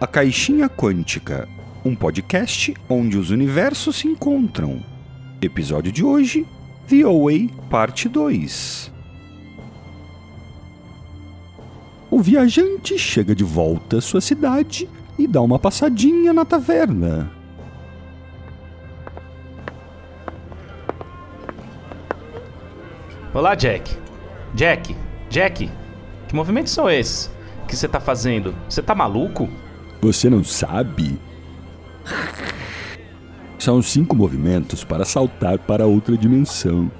À Caixinha Quântica, um podcast onde os universos se encontram. Episódio de hoje: The Away Parte 2. O viajante chega de volta à sua cidade e dá uma passadinha na taverna. Olá, Jack. Jack, Jack, que movimentos são esses que você tá fazendo? Você tá maluco? Você não sabe? São cinco movimentos para saltar para outra dimensão.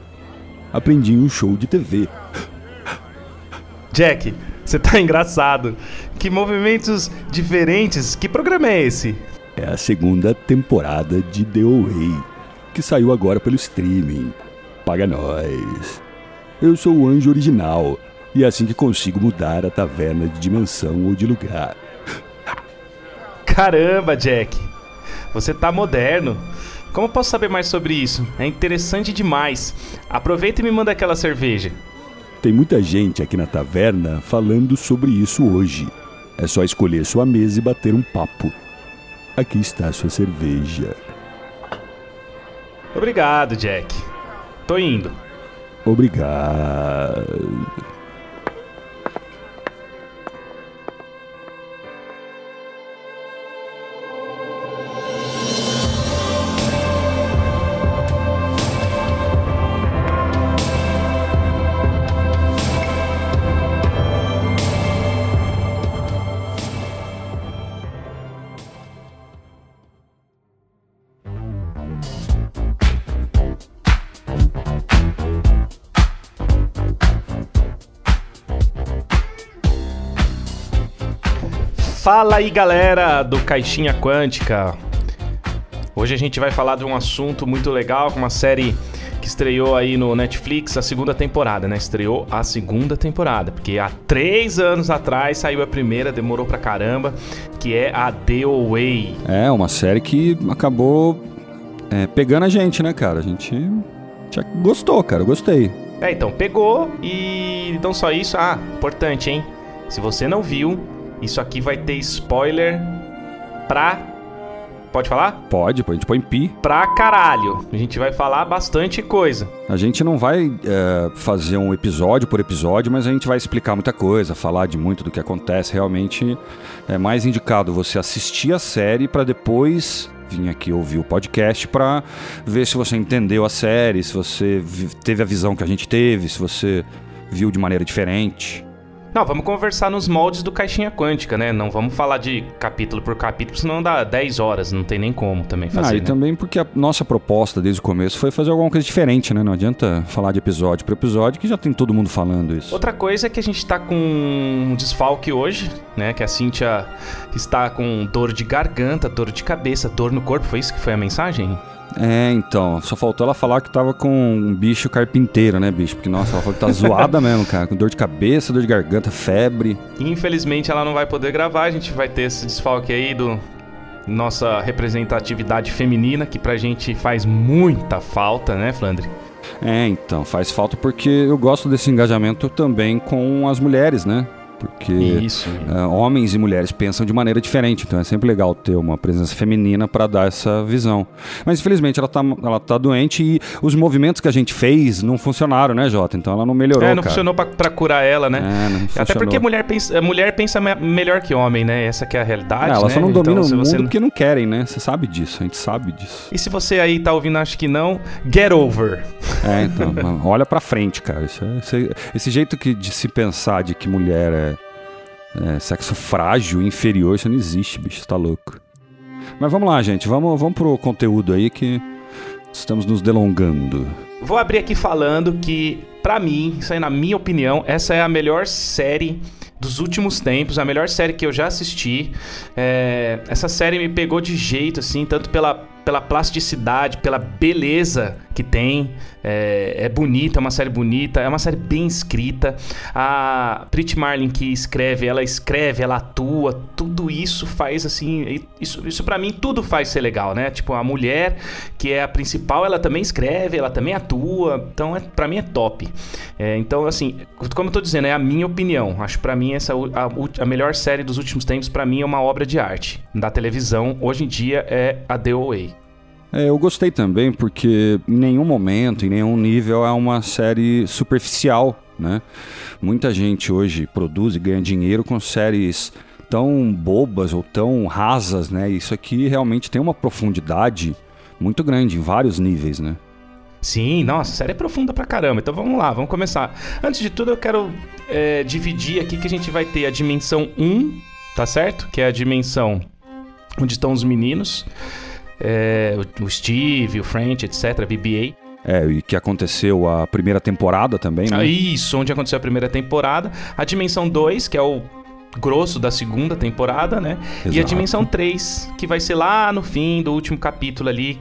Aprendi em um show de TV. Jack, você tá engraçado. Que movimentos diferentes. Que programa é esse? É a segunda temporada de The Away, que saiu agora pelo streaming. Paga nós. Eu sou o anjo original, e é assim que consigo mudar a taverna de dimensão ou de lugar. Caramba, Jack. Você tá moderno. Como posso saber mais sobre isso? É interessante demais. Aproveita e me manda aquela cerveja. Tem muita gente aqui na taverna falando sobre isso hoje. É só escolher sua mesa e bater um papo. Aqui está a sua cerveja. Obrigado, Jack. Tô indo. Obrigado. Fala aí, galera do Caixinha Quântica. Hoje a gente vai falar de um assunto muito legal, uma série que estreou aí no Netflix a segunda temporada, né? Estreou a segunda temporada, porque há três anos atrás saiu a primeira, demorou pra caramba, que é a The Away. É, uma série que acabou é, pegando a gente, né, cara? A gente já gostou, cara, gostei. É, então, pegou e não só isso, ah, importante, hein? Se você não viu, isso aqui vai ter spoiler pra. Pode falar? Pode, a gente põe pi. Pra caralho. A gente vai falar bastante coisa. A gente não vai é, fazer um episódio por episódio, mas a gente vai explicar muita coisa, falar de muito do que acontece. Realmente é mais indicado você assistir a série para depois vir aqui ouvir o podcast para ver se você entendeu a série, se você teve a visão que a gente teve, se você viu de maneira diferente. Não, vamos conversar nos moldes do Caixinha Quântica, né? Não vamos falar de capítulo por capítulo, senão dá 10 horas, não tem nem como também fazer. Ah, e né? também porque a nossa proposta desde o começo foi fazer alguma coisa diferente, né? Não adianta falar de episódio por episódio, que já tem todo mundo falando isso. Outra coisa é que a gente tá com um desfalque hoje, né? Que a Cintia está com dor de garganta, dor de cabeça, dor no corpo. Foi isso que foi a mensagem? É, então, só faltou ela falar que tava com um bicho carpinteiro, né, bicho? Porque, nossa, ela falou que tá zoada mesmo, cara. Com dor de cabeça, dor de garganta, febre. Infelizmente ela não vai poder gravar, a gente vai ter esse desfalque aí do nossa representatividade feminina, que pra gente faz muita falta, né, Flandre? É, então, faz falta porque eu gosto desse engajamento também com as mulheres, né? Porque uh, homens e mulheres pensam de maneira diferente, então é sempre legal ter uma presença feminina para dar essa visão. Mas infelizmente ela tá, ela tá doente e os movimentos que a gente fez não funcionaram, né, Jota? Então ela não melhorou. É, não cara. funcionou pra, pra curar ela, né? É, não Até porque mulher pensa, mulher pensa me- melhor que homem, né? Essa que é a realidade. É, elas né? só não Então, dominam o mundo não- porque não querem, né? Você sabe disso, a gente sabe disso. E se você aí tá ouvindo, acho que não, get over. É, então, olha pra frente, cara. Isso é- esse, esse jeito que, de se pensar de que mulher é, é sexo frágil, inferior, isso não existe, bicho, tá louco. Mas vamos lá, gente, vamos, vamos pro conteúdo aí que estamos nos delongando. Vou abrir aqui falando que, pra mim, isso aí na minha opinião, essa é a melhor série dos últimos tempos, a melhor série que eu já assisti. É, essa série me pegou de jeito, assim, tanto pela, pela plasticidade, pela beleza que tem. É, é, bonita, é uma série bonita, é uma série bem escrita. A Brit Marlin que escreve, ela escreve, ela atua, tudo isso faz assim. Isso, isso para mim tudo faz ser legal, né? Tipo, a mulher que é a principal, ela também escreve, ela também atua. Então, é, para mim é top. É, então, assim, como eu tô dizendo, é a minha opinião. Acho para mim essa a, a melhor série dos últimos tempos, para mim, é uma obra de arte da televisão. Hoje em dia é a The Way. É, eu gostei também porque em nenhum momento, em nenhum nível é uma série superficial, né? Muita gente hoje produz e ganha dinheiro com séries tão bobas ou tão rasas, né? Isso aqui realmente tem uma profundidade muito grande em vários níveis, né? Sim, nossa, a série é profunda pra caramba. Então vamos lá, vamos começar. Antes de tudo, eu quero é, dividir aqui que a gente vai ter a dimensão 1, tá certo? Que é a dimensão onde estão os meninos é, o Steve, o French, etc., BBA. É, e que aconteceu a primeira temporada também, né? Ah, isso, onde aconteceu a primeira temporada. A Dimensão 2, que é o grosso da segunda temporada, né? Exato. E a Dimensão 3, que vai ser lá no fim do último capítulo ali.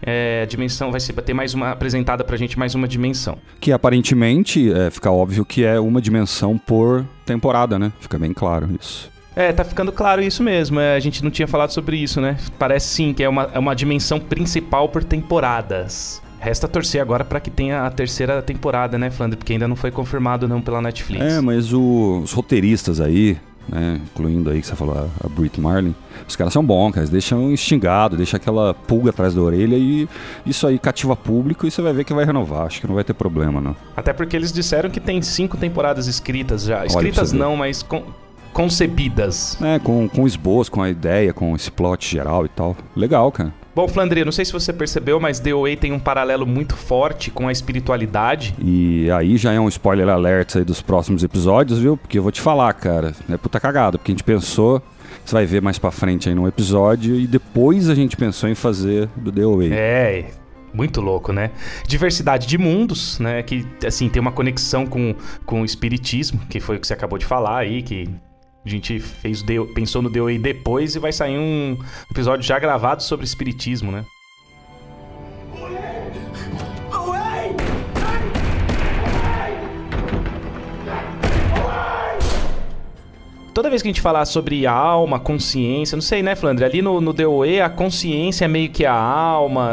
É, a dimensão vai ser ter mais uma apresentada pra gente mais uma dimensão. Que aparentemente é, fica óbvio que é uma dimensão por temporada, né? Fica bem claro isso. É, tá ficando claro isso mesmo. É, a gente não tinha falado sobre isso, né? Parece sim que é uma, é uma dimensão principal por temporadas. Resta torcer agora para que tenha a terceira temporada, né, Flandre? Porque ainda não foi confirmado não pela Netflix. É, mas o, os roteiristas aí, né, incluindo aí que você falou a, a Brit Marlin, os caras são bons, cara, eles deixam instigado, deixa aquela pulga atrás da orelha e isso aí cativa público e você vai ver que vai renovar, acho que não vai ter problema, não. Até porque eles disseram que tem cinco temporadas escritas já. Escritas não, mas com, concebidas. É, com, com esboço, com a ideia, com esse plot geral e tal. Legal, cara. Bom, Flandre, não sei se você percebeu, mas DOA tem um paralelo muito forte com a espiritualidade. E aí já é um spoiler alert aí dos próximos episódios, viu? Porque eu vou te falar, cara, é puta cagada, porque a gente pensou, você vai ver mais pra frente aí num episódio, e depois a gente pensou em fazer do DOA. É, muito louco, né? Diversidade de mundos, né? Que, assim, tem uma conexão com, com o espiritismo, que foi o que você acabou de falar aí, que a gente fez, pensou no DOA depois e vai sair um episódio já gravado sobre espiritismo, né? Toda vez que a gente falar sobre alma, consciência, não sei, né, Flandre? Ali no, no DOE, a consciência é meio que a alma.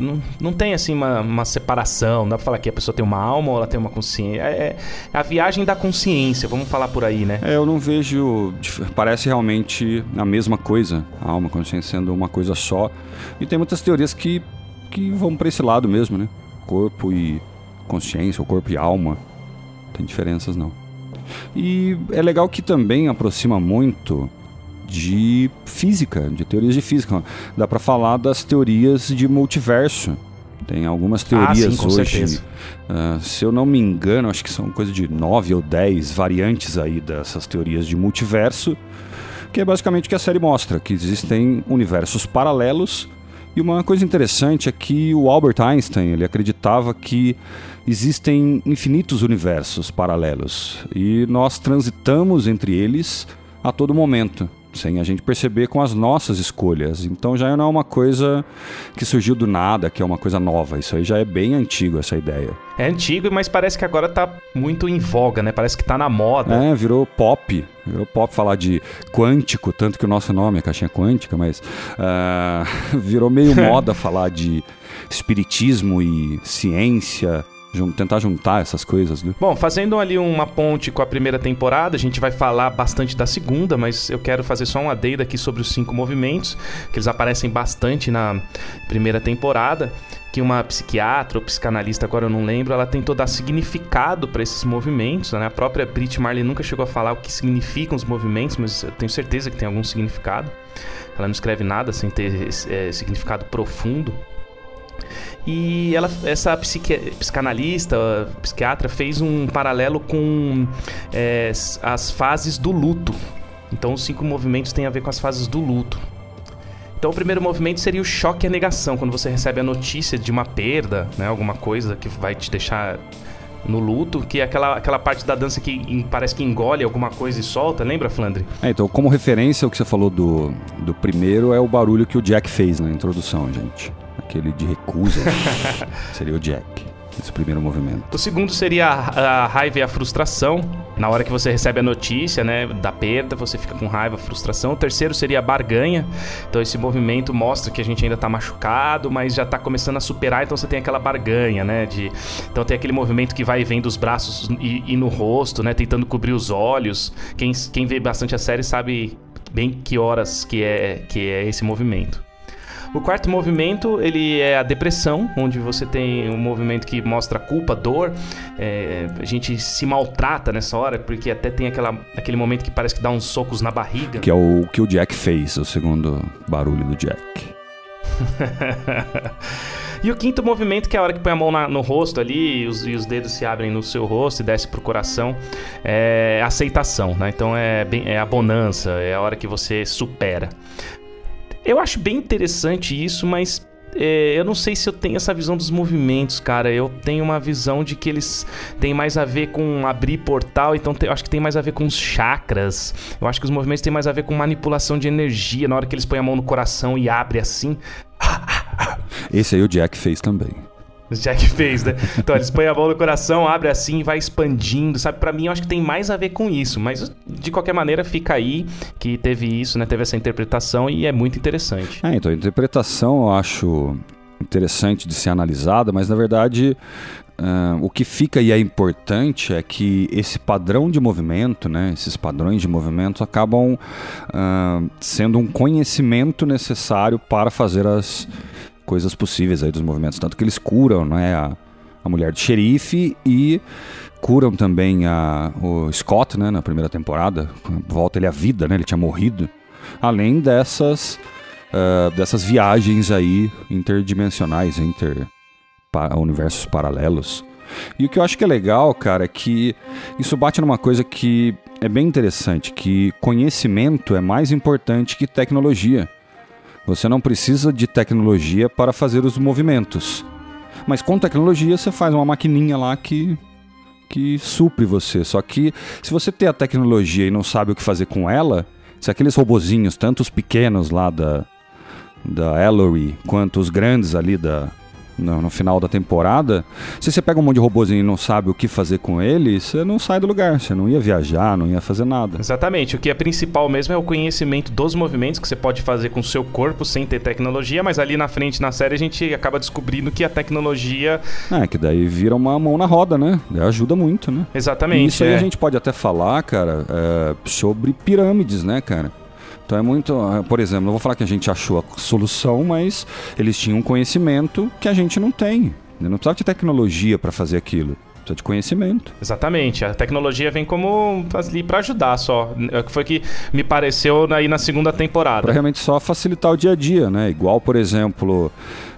Não, não tem, assim, uma, uma separação. Não dá pra falar que a pessoa tem uma alma ou ela tem uma consciência. É, é a viagem da consciência, vamos falar por aí, né? É, eu não vejo. Parece realmente a mesma coisa. A alma, a consciência sendo uma coisa só. E tem muitas teorias que, que vão para esse lado mesmo, né? Corpo e consciência, ou corpo e alma. Não tem diferenças, não. E é legal que também aproxima muito de física, de teorias de física. Dá para falar das teorias de multiverso. Tem algumas teorias ah, sim, hoje. Uh, se eu não me engano, acho que são coisa de nove ou dez variantes aí dessas teorias de multiverso, que é basicamente o que a série mostra, que existem universos paralelos. E uma coisa interessante é que o Albert Einstein ele acreditava que existem infinitos universos paralelos e nós transitamos entre eles a todo momento, sem a gente perceber com as nossas escolhas. Então já não é uma coisa que surgiu do nada, que é uma coisa nova. Isso aí já é bem antigo, essa ideia. É antigo, mas parece que agora tá muito em voga, né? Parece que tá na moda. É, virou pop. Virou pop falar de quântico, tanto que o nosso nome é caixinha quântica, mas uh, virou meio moda falar de espiritismo e ciência tentar juntar essas coisas, né? Bom, fazendo ali uma ponte com a primeira temporada, a gente vai falar bastante da segunda, mas eu quero fazer só uma adenda aqui sobre os cinco movimentos, que eles aparecem bastante na primeira temporada, que uma psiquiatra ou psicanalista, agora eu não lembro, ela tentou dar significado para esses movimentos, né? A própria Brit Marley nunca chegou a falar o que significam os movimentos, mas eu tenho certeza que tem algum significado. Ela não escreve nada sem ter é, significado profundo. E ela, essa psicanalista, psiquiatra, fez um paralelo com é, as fases do luto. Então, os cinco movimentos têm a ver com as fases do luto. Então, o primeiro movimento seria o choque e a negação, quando você recebe a notícia de uma perda, né, alguma coisa que vai te deixar no luto, que é aquela, aquela parte da dança que parece que engole alguma coisa e solta, lembra, Flandre? É, então, como referência, o que você falou do, do primeiro é o barulho que o Jack fez na introdução, gente aquele de recusa, seria o Jack esse primeiro movimento. O segundo seria a, a, raiva e a frustração. Na hora que você recebe a notícia, né, da perda, você fica com raiva, frustração. O terceiro seria a barganha. Então esse movimento mostra que a gente ainda tá machucado, mas já tá começando a superar, então você tem aquela barganha, né, de Então tem aquele movimento que vai e vem dos braços e, e no rosto, né, tentando cobrir os olhos. Quem, quem vê bastante a série sabe bem que horas que é que é esse movimento. O quarto movimento, ele é a depressão, onde você tem um movimento que mostra culpa, dor. É, a gente se maltrata nessa hora, porque até tem aquela, aquele momento que parece que dá uns socos na barriga. Que é o que o Jack fez, o segundo barulho do Jack. E o quinto movimento, que é a hora que põe a mão na, no rosto ali e os, e os, dedos se abrem no seu rosto e desce pro coração, é aceitação, né? Então é, bem, é a bonança, é a hora que você supera. Eu acho bem interessante isso, mas é, eu não sei se eu tenho essa visão dos movimentos, cara. Eu tenho uma visão de que eles têm mais a ver com abrir portal, então eu acho que tem mais a ver com os chakras. Eu acho que os movimentos têm mais a ver com manipulação de energia. Na hora que eles põem a mão no coração e abre assim. Esse aí o Jack fez também. Jack fez, né? Então eles põem a mão no coração, abre assim e vai expandindo, sabe? Para mim eu acho que tem mais a ver com isso, mas de qualquer maneira fica aí que teve isso, né? Teve essa interpretação e é muito interessante. É, então a interpretação eu acho interessante de ser analisada, mas na verdade Uh, o que fica e é importante é que esse padrão de movimento, né, esses padrões de movimento acabam uh, sendo um conhecimento necessário para fazer as, coisas possíveis aí dos movimentos. Tanto que eles curam né, a, a mulher de xerife e curam também a, o Scott né, na primeira temporada. Volta ele à vida, né? Ele tinha morrido. Além dessas, uh, dessas viagens aí interdimensionais, inter pa, universos paralelos. E o que eu acho que é legal, cara, é que isso bate numa coisa que é bem interessante, que conhecimento é mais importante que tecnologia. Você não precisa de tecnologia para fazer os movimentos. Mas com tecnologia você faz uma maquininha lá que que supre você. Só que se você tem a tecnologia e não sabe o que fazer com ela, se aqueles robozinhos, tanto os pequenos lá da da Ellery quanto os grandes ali da no, no, final da temporada, se você pega um monte de robôzinho e não sabe o que fazer com ele, você não sai do lugar, você não ia viajar, não ia fazer nada. Exatamente, o que é principal mesmo é o conhecimento dos movimentos que você pode fazer com o seu corpo sem ter tecnologia, mas ali na frente na série a gente acaba descobrindo que a tecnologia. É, que daí vira uma mão na roda, né? Ajuda muito, né? Exatamente. E isso aí é. a gente pode até falar, cara, é, sobre pirâmides, né, cara? Então é muito, ah, por exemplo, não vou falar que a gente achou a solução, mas eles tinham um conhecimento que a gente não tem. Não precisava de tecnologia para fazer aquilo de conhecimento. Exatamente. A tecnologia vem como ali para ajudar só. É foi que me pareceu aí na segunda temporada. Para realmente só facilitar o dia a dia, né? Igual, por exemplo,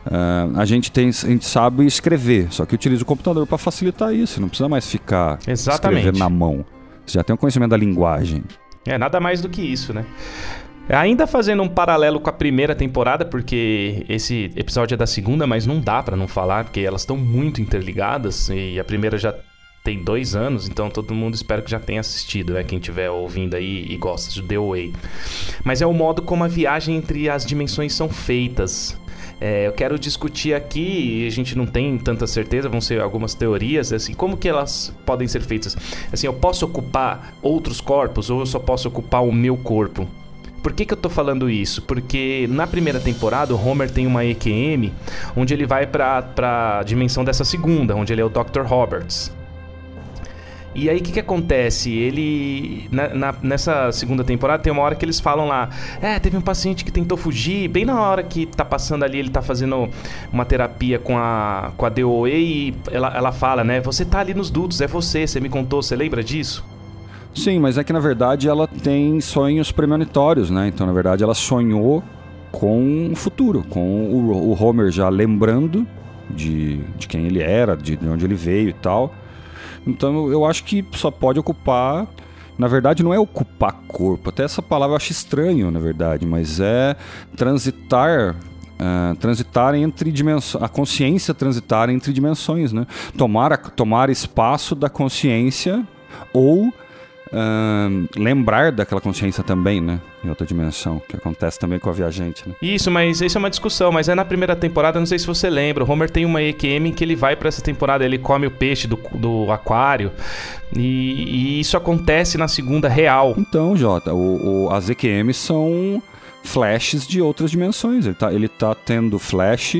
uh, a gente tem, a gente sabe escrever, só que utiliza o computador para facilitar isso. Não precisa mais ficar Exatamente. escrevendo na mão. Você já tem o um conhecimento da linguagem. É, nada mais do que isso, né? Ainda fazendo um paralelo com a primeira temporada, porque esse episódio é da segunda, mas não dá para não falar, porque elas estão muito interligadas e a primeira já tem dois anos, então todo mundo espero que já tenha assistido, né? Quem estiver ouvindo aí e gosta de The Way. Mas é o modo como a viagem entre as dimensões são feitas. É, eu quero discutir aqui, e a gente não tem tanta certeza, vão ser algumas teorias, assim, como que elas podem ser feitas? Assim, eu posso ocupar outros corpos ou eu só posso ocupar o meu corpo? Por que, que eu tô falando isso? Porque na primeira temporada o Homer tem uma EQM onde ele vai pra, pra dimensão dessa segunda, onde ele é o Dr. Roberts. E aí o que, que acontece? Ele. Na, na, nessa segunda temporada tem uma hora que eles falam lá. É, teve um paciente que tentou fugir. Bem na hora que tá passando ali, ele tá fazendo uma terapia com a, com a DOE e ela, ela fala, né? Você tá ali nos dutos, é você, você me contou, você lembra disso? Sim, mas é que na verdade ela tem sonhos premonitórios, né? Então na verdade ela sonhou com o futuro, com o, o Homer já lembrando de, de quem ele era, de, de onde ele veio e tal. Então eu acho que só pode ocupar. Na verdade, não é ocupar corpo, até essa palavra eu acho estranho, na verdade, mas é transitar Uh, transitar entre dimensões, a consciência transitar entre dimensões, né? Tomar, a, tomar espaço da consciência ou lembrar daquela consciência também, né? Em outra dimensão, que acontece também com a viajante, né? Isso, mas isso é uma discussão, mas é na primeira temporada, não sei se você lembra, o Homer tem uma EQM em que ele vai pra essa temporada, ele come o peixe do, do aquário, e, e isso acontece na segunda real. Então, Jota, o, o- as EQMs são flashes de outras dimensões. Ele tá, ele tá tendo flash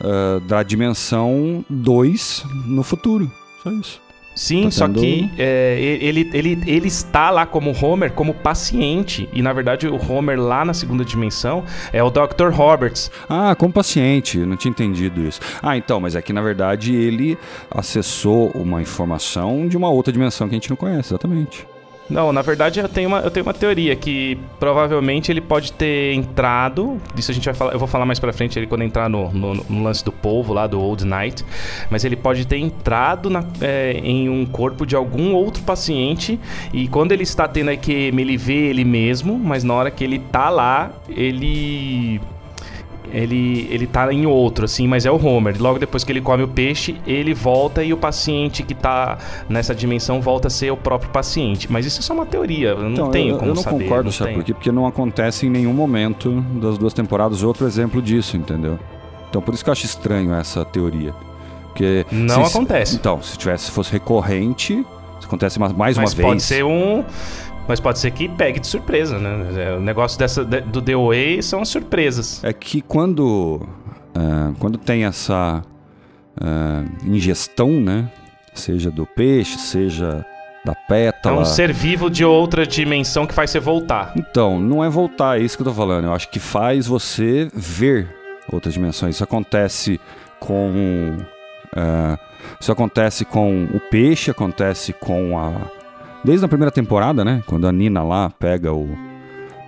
ah, da dimensão 2 no futuro. Só isso. Sim, Tá só que é, ele, ele, ele está lá como Homer, como paciente, e na verdade o Homer lá na segunda dimensão é o Dr. Roberts. Ah, como paciente, não tinha entendido isso. Ah, então, mas é que na verdade ele acessou uma informação de uma outra dimensão que a gente não conhece, exatamente. Não, na verdade eu tenho uma, eu tenho uma teoria que provavelmente ele pode ter entrado. Isso a gente vai falar. Eu vou falar mais pra frente ele quando entrar no, no, no lance do povo lá do Old Night. Mas ele pode ter entrado na- é, em um corpo de algum outro paciente. E quando ele está tendo a EQM, ele vê ele mesmo. Mas na hora que ele tá lá, ele. Ele, ele tá em outro, assim, mas é o Homer. Logo depois que ele come o peixe, ele volta e o paciente que tá nessa dimensão volta a ser o próprio paciente. Mas isso é só uma teoria, eu não Então, tenho eu, como eu não saber. concordo, não sabe por quê? Porque não acontece em nenhum momento das duas temporadas outro exemplo disso, entendeu? Então por isso que eu acho estranho essa teoria. Porque Não se- acontece. Então, se tivesse se fosse recorrente, acontece mais, mais Mas uma pode vez. ser um. Mas pode ser que pegue de surpresa, né? É, O negócio dessa, de- do DOA são as surpresas. É que quando, ah, quando tem essa ah, ingestão, né? Seja do peixe, seja da É pétala. um ser vivo de outra dimensão que faz você voltar. Então, não é voltar, é isso que eu tô falando. Eu acho que faz você ver outras dimensões. Isso acontece com. ah, isso acontece com o peixe, acontece com a. Desde a primeira temporada, né? Quando a Nina lá pega o.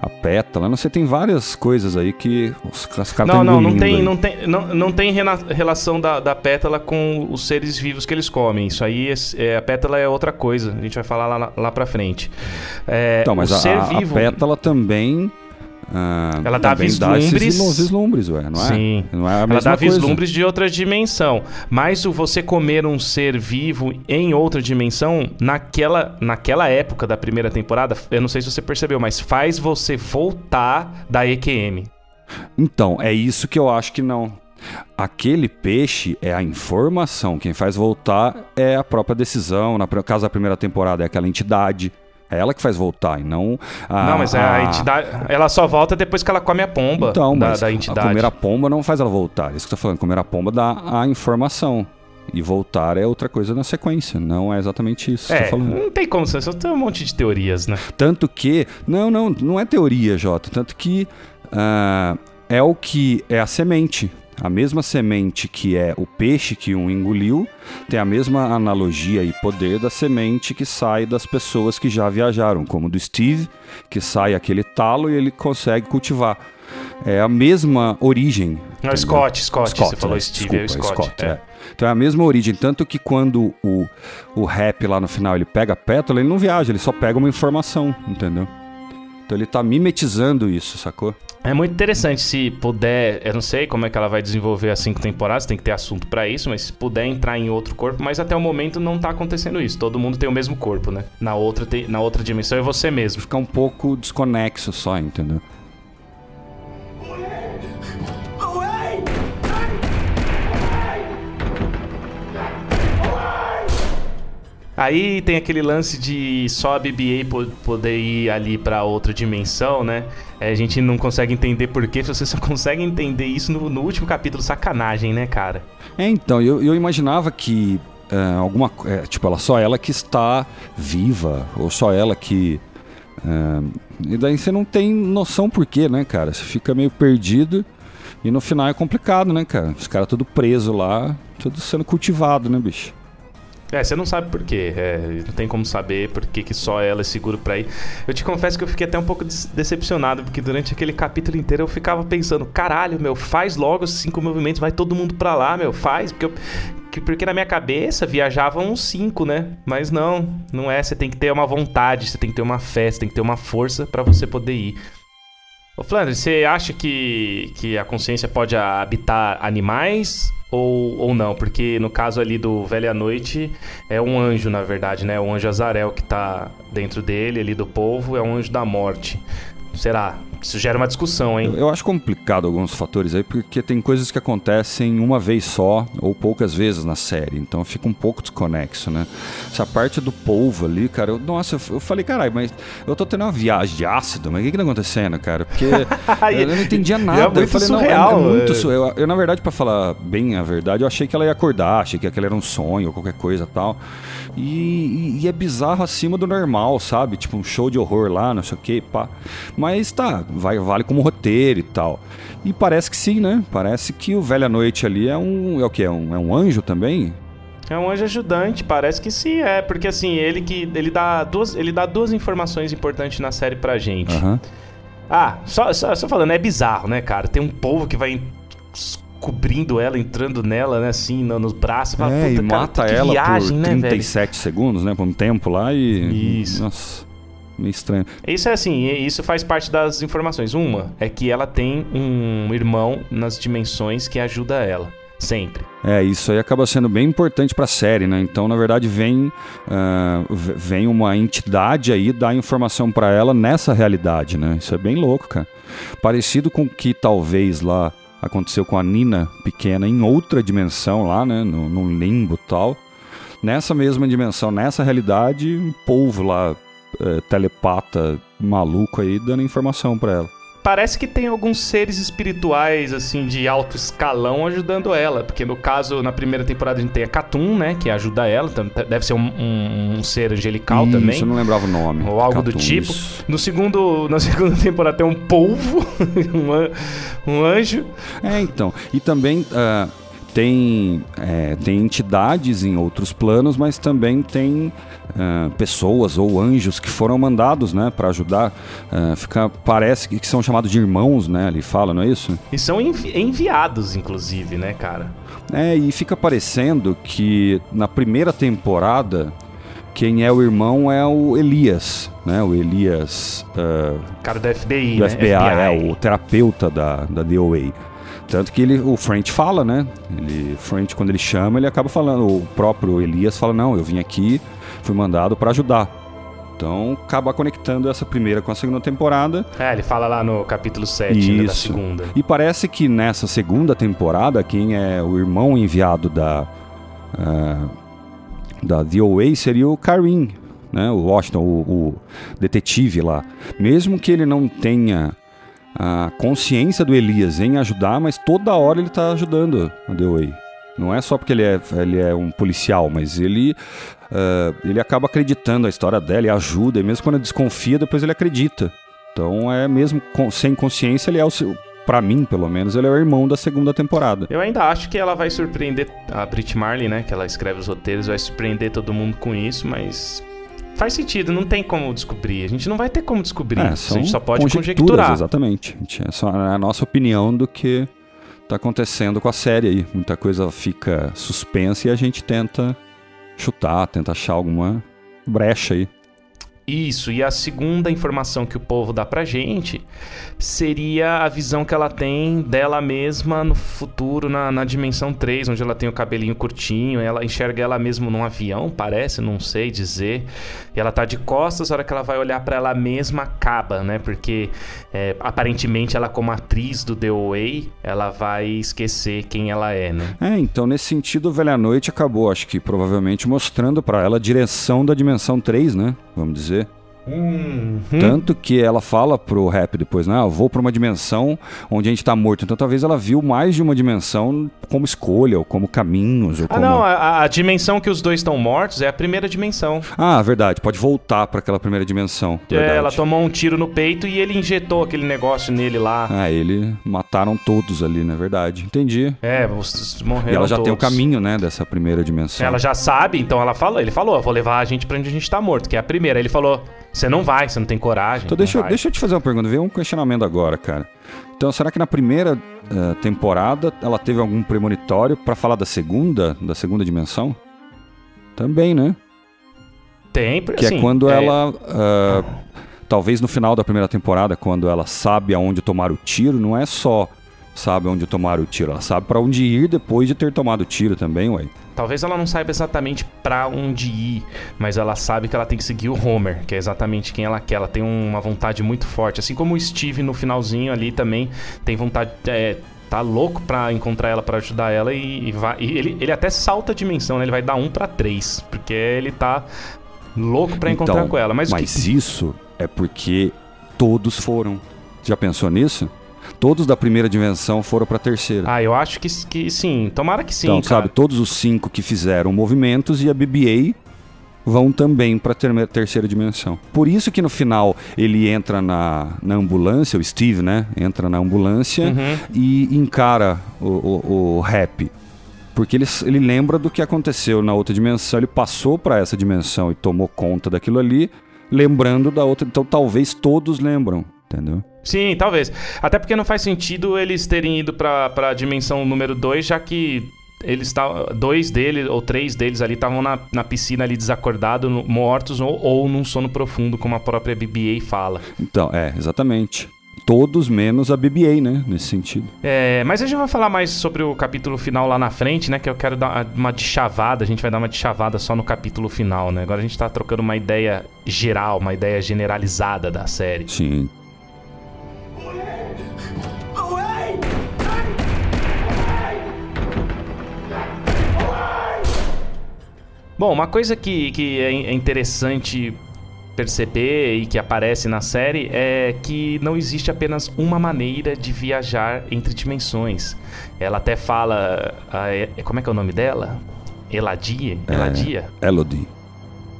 A pétala, não sei, tem várias coisas aí que os, os caras Não, não, não tem, aí. não tem, não, não tem relação da, da pétala com os seres vivos que eles comem. Isso aí, é, é- a pétala é outra coisa. A gente vai falar lá, lá pra frente. É, Então, mas a, a- a vivo. pétala também. Ah, Ela dá vislumbres. vislu- vislumbres, ué, não é? Sim. Não é Ela dá coisa. vislumbres de outra dimensão. Mas o você comer um ser vivo em outra dimensão, naquela, naquela época da primeira temporada, eu não sei se você percebeu, mas faz você voltar da EQM. Então, é isso que eu acho que não. Aquele peixe é a informação. Quem faz voltar é a própria decisão. Na caso da primeira temporada, é aquela entidade. É ela que faz voltar e não a. não, mas a, entidade. Ela só volta depois que ela come a pomba Então, da, mas da a entidade. comer a pomba não faz ela voltar. É isso que eu tô falando. Comer a pomba dá a informação. E voltar é outra coisa na sequência. Não é exatamente isso É, tô falando. não tem como ser, só tem um monte de teorias, né? Tanto que. Não, não, não é teoria, Jota. Tanto que ah, é o que é a semente. A mesma semente que é o peixe que um engoliu, tem a mesma analogia e poder da semente que sai das pessoas que já viajaram, como do Steve, que sai aquele talo e ele consegue cultivar. É a mesma origem. Não, entendeu? Scott, Scott, você falou é, Steve, é o desculpa, Scott. é. é. Então é a mesma origem, tanto que quando o, o rap lá no final ele pega a pétala, ele não viaja, ele só pega uma informação, entendeu? Então ele tá mimetizando isso, sacou? É muito interessante se puder, eu não sei como é que ela vai desenvolver as cinco temporadas, tem que ter assunto pra isso, mas se puder entrar em outro corpo, mas até o momento não tá acontecendo isso. Todo mundo tem o mesmo corpo, né? Na outra, na outra dimensão é você mesmo. Fica um pouco desconexo só, entendeu? Aí tem aquele lance de só a BB-8 po- poder ir ali pra outra dimensão, né? É, a gente não consegue entender por quê, você só consegue entender isso no, no último capítulo. Sacanagem, né, cara? É, então, eu, eu imaginava que é, alguma é, tipo, ela só ela que está viva, ou só ela que. é, e daí você não tem noção por quê, né, cara? Você fica meio perdido e no final é complicado, né, cara? Os caras tudo preso lá, tudo sendo cultivado, né, bicho? É, você não sabe por quê. É, não tem como saber por que, que só ela é seguro pra ir. Eu te confesso que eu fiquei até um pouco decepcionado, porque durante aquele capítulo inteiro eu ficava pensando, caralho, meu, faz logo os cinco movimentos, vai todo mundo pra lá, meu, faz, porque eu- que- porque na minha cabeça viajavam uns cinco, né? Mas não, não é. Você tem que ter uma vontade, você tem que ter uma fé, você tem que ter uma força pra você poder ir. Ô Flandre, você acha que, que a consciência pode habitar animais ou, ou não? Porque no caso ali do Velha Noite, é um anjo, na verdade, né? O anjo Azarel que tá dentro dele, ali do povo, é um anjo da morte. Será? Isso gera uma discussão, hein? Eu, eu, acho complicado alguns fatores aí, porque tem coisas que acontecem uma vez só ou poucas vezes na série. Então fica um pouco desconexo, né? Essa parte do polvo ali, cara, eu, nossa, eu, eu falei, caralho, mas eu tô tendo uma viagem de ácido, mas o que que tá acontecendo, cara? Porque eu, não entendia nada. É eu falei, surreal, não, é, é muito surreal. Eu, na verdade, para falar bem a verdade, eu achei que ela ia acordar, achei que aquele era um sonho ou qualquer coisa tal. E, e, e é bizarro acima do normal, sabe? Tipo um show de horror lá, não sei o que, pá. Mas tá, vai, vale como roteiro e tal. E parece que sim, né? Parece que o Velha Noite ali é um. É o que? É um, é um anjo também? É um anjo ajudante, parece que sim, é. Porque assim, ele que. Ele dá duas, ele dá duas informações importantes na série pra gente. Uhum. Ah, só, só, só falando, é bizarro, né, cara? Tem um povo que vai cobrindo ela, entrando nela, né, assim, no, nos braços. Fala, é, e mata cara, ela viagem, por 37 né, segundos, né, por um tempo lá e... Isso. Nossa meio estranho. Isso é assim, isso faz parte das informações. Uma é que ela tem um irmão nas dimensões que ajuda ela. Sempre. É, isso aí acaba sendo bem importante para a série, né? Então, na verdade, vem, uh, vem uma entidade aí dar informação para ela nessa realidade, né? Isso é bem louco, cara. Parecido com o que talvez lá aconteceu com a Nina pequena em outra dimensão lá, né? No limbo tal. Nessa mesma dimensão, nessa realidade, um povo lá é, telepata maluco aí dando informação para ela. Parece que tem alguns seres espirituais, assim, de alto escalão ajudando ela. Porque no caso, na primeira temporada a gente tem a Catum, né? Que ajuda ela. Deve ser um, um, um ser angelical isso, também. Isso, eu não lembrava o nome. Ou algo Catum, do tipo. No segundo, na segunda temporada tem um polvo, um, um anjo. É, então. E também... Uh tem, é, tem entidades em outros planos, mas também tem uh, pessoas ou anjos que foram mandados né, para ajudar. Uh, fica, parece que são chamados de irmãos, né? Ele fala, não é isso? E são envi enviados, inclusive, né, cara? É, e fica parecendo que na primeira temporada quem é o irmão é o Elias, né? O Elias. Uh, cara do FBI, do né? FBI, FBI, é o terapeuta da, da DOA. Tanto que ele, o French fala, né? Ele, French, quando ele chama, ele acaba falando. O próprio Elias fala: Não, eu vim aqui, fui mandado para ajudar. Então, acaba conectando essa primeira com a segunda temporada. É, ele fala lá no capítulo 7 né, da segunda. E parece que nessa segunda temporada, quem é o irmão enviado da. Uh, da DOA seria o Karim, né? O Washington, o, o detetive lá. Mesmo que ele não tenha a consciência do Elias em ajudar, mas toda hora ele está ajudando a The Way. Não é só porque ele é, ele é um policial, mas ele, uh, ele acaba acreditando a história dela e ajuda, e mesmo quando desconfia, depois ele acredita. Então é mesmo com, sem consciência, ele é o seu. Pra mim, pelo menos, ele é o irmão da segunda temporada. Eu ainda acho que ela vai surpreender a Brit Marley, né? Que ela escreve os roteiros, vai surpreender todo mundo com isso, mas faz sentido, não tem como descobrir. A gente não vai ter como descobrir. É, a gente só pode conjecturar. Exatamente. É só a nossa opinião do que está acontecendo com a série aí. Muita coisa fica suspensa e a gente tenta chutar, tenta achar alguma brecha aí. Isso, e a segunda informação que o povo dá pra gente seria a visão que ela tem dela mesma no futuro, na, na dimensão 3, onde ela tem o cabelinho curtinho, ela enxerga ela mesma num avião, parece, não sei dizer. E ela tá de costas, a hora que ela vai olhar para ela mesma, acaba, né? Porque é, aparentemente ela, como atriz do The Way, ela vai esquecer quem ela é, né? É, então nesse sentido, Velha Noite acabou, acho que provavelmente mostrando para ela a direção da dimensão 3, né? Vamos dizer. Uhum. Tanto que ela fala pro rap depois, né? Ah, eu vou pra uma dimensão onde a gente tá morto. Então talvez ela viu mais de uma dimensão como escolha, ou como caminhos. Ou ah, como... não, a, a, dimensão que os dois estão mortos é a primeira dimensão. Ah, verdade. Pode voltar para aquela primeira dimensão. É, ela tomou um tiro no peito e ele injetou aquele negócio nele lá. Ah, ele mataram todos ali, na é verdade. Entendi. É, vocês morreram. E ela já todos. tem o caminho, né, dessa primeira dimensão. Ela já sabe, então ela falou, ele falou, vou levar a gente pra onde a gente tá morto, que é a primeira. Ele falou, você não vai, você não tem coragem. Então deixa, deixa eu te fazer uma pergunta, veio um questionamento agora, cara. Então, será que na primeira uh, temporada ela teve algum premonitório para falar da segunda, da segunda dimensão? Também, né? Tem, Que é assim, é quando é... ela uh, talvez no final da primeira temporada, quando ela sabe aonde tomar o tiro, não é só sabe onde tomar o tiro, ela sabe para onde ir depois de ter tomado o tiro também, ué. Talvez ela não saiba exatamente para onde ir, mas ela sabe que ela tem que seguir o Homer, que é exatamente quem ela quer. Ela tem uma vontade muito forte, assim como o Steve no finalzinho ali também tem vontade, é, tá louco pra encontrar ela para ajudar ela e, e vai, e ele, ele até salta a dimensão, né? Ele vai dar um para três, porque ele tá louco para então, encontrar com ela. Mas, mas que... isso é porque todos foram. Já pensou nisso? Todos da primeira dimensão foram para a terceira. Ah, eu acho que, que sim. Tomara que sim. Então, cara. sabe, todos os cinco que fizeram movimentos e a BB-8 vão também para a terceira dimensão. Por isso que no final ele entra na, na ambulância, o Steve, né? Entra na ambulância Uhum. e encara o, o, o rap. Porque ele, ele lembra do que aconteceu na outra dimensão. Ele passou para essa dimensão e tomou conta daquilo ali, lembrando da outra. Então talvez todos lembram, entendeu? Sim, talvez. Até porque não faz sentido eles terem ido pra, pra dimensão número 2, já que eles estavam. Dois deles, ou três deles ali, estavam na, na piscina ali desacordados, mortos, ou, ou num sono profundo, como a própria BB-8 fala. Então, é, exatamente. Todos menos a BB-8, né? Nesse sentido. É, mas a gente vai falar mais sobre o capítulo final lá na frente, né? Que eu quero dar uma deschavada. A gente vai dar uma deschavada só no capítulo final, né? Agora a gente tá trocando uma ideia geral, uma ideia generalizada da série. Sim. Bom, uma coisa que, que é é interessante perceber e que aparece na série é que não existe apenas uma maneira de viajar entre dimensões. Ela até fala. é- como é que é o nome dela? Eladia? Eladia? Elodie.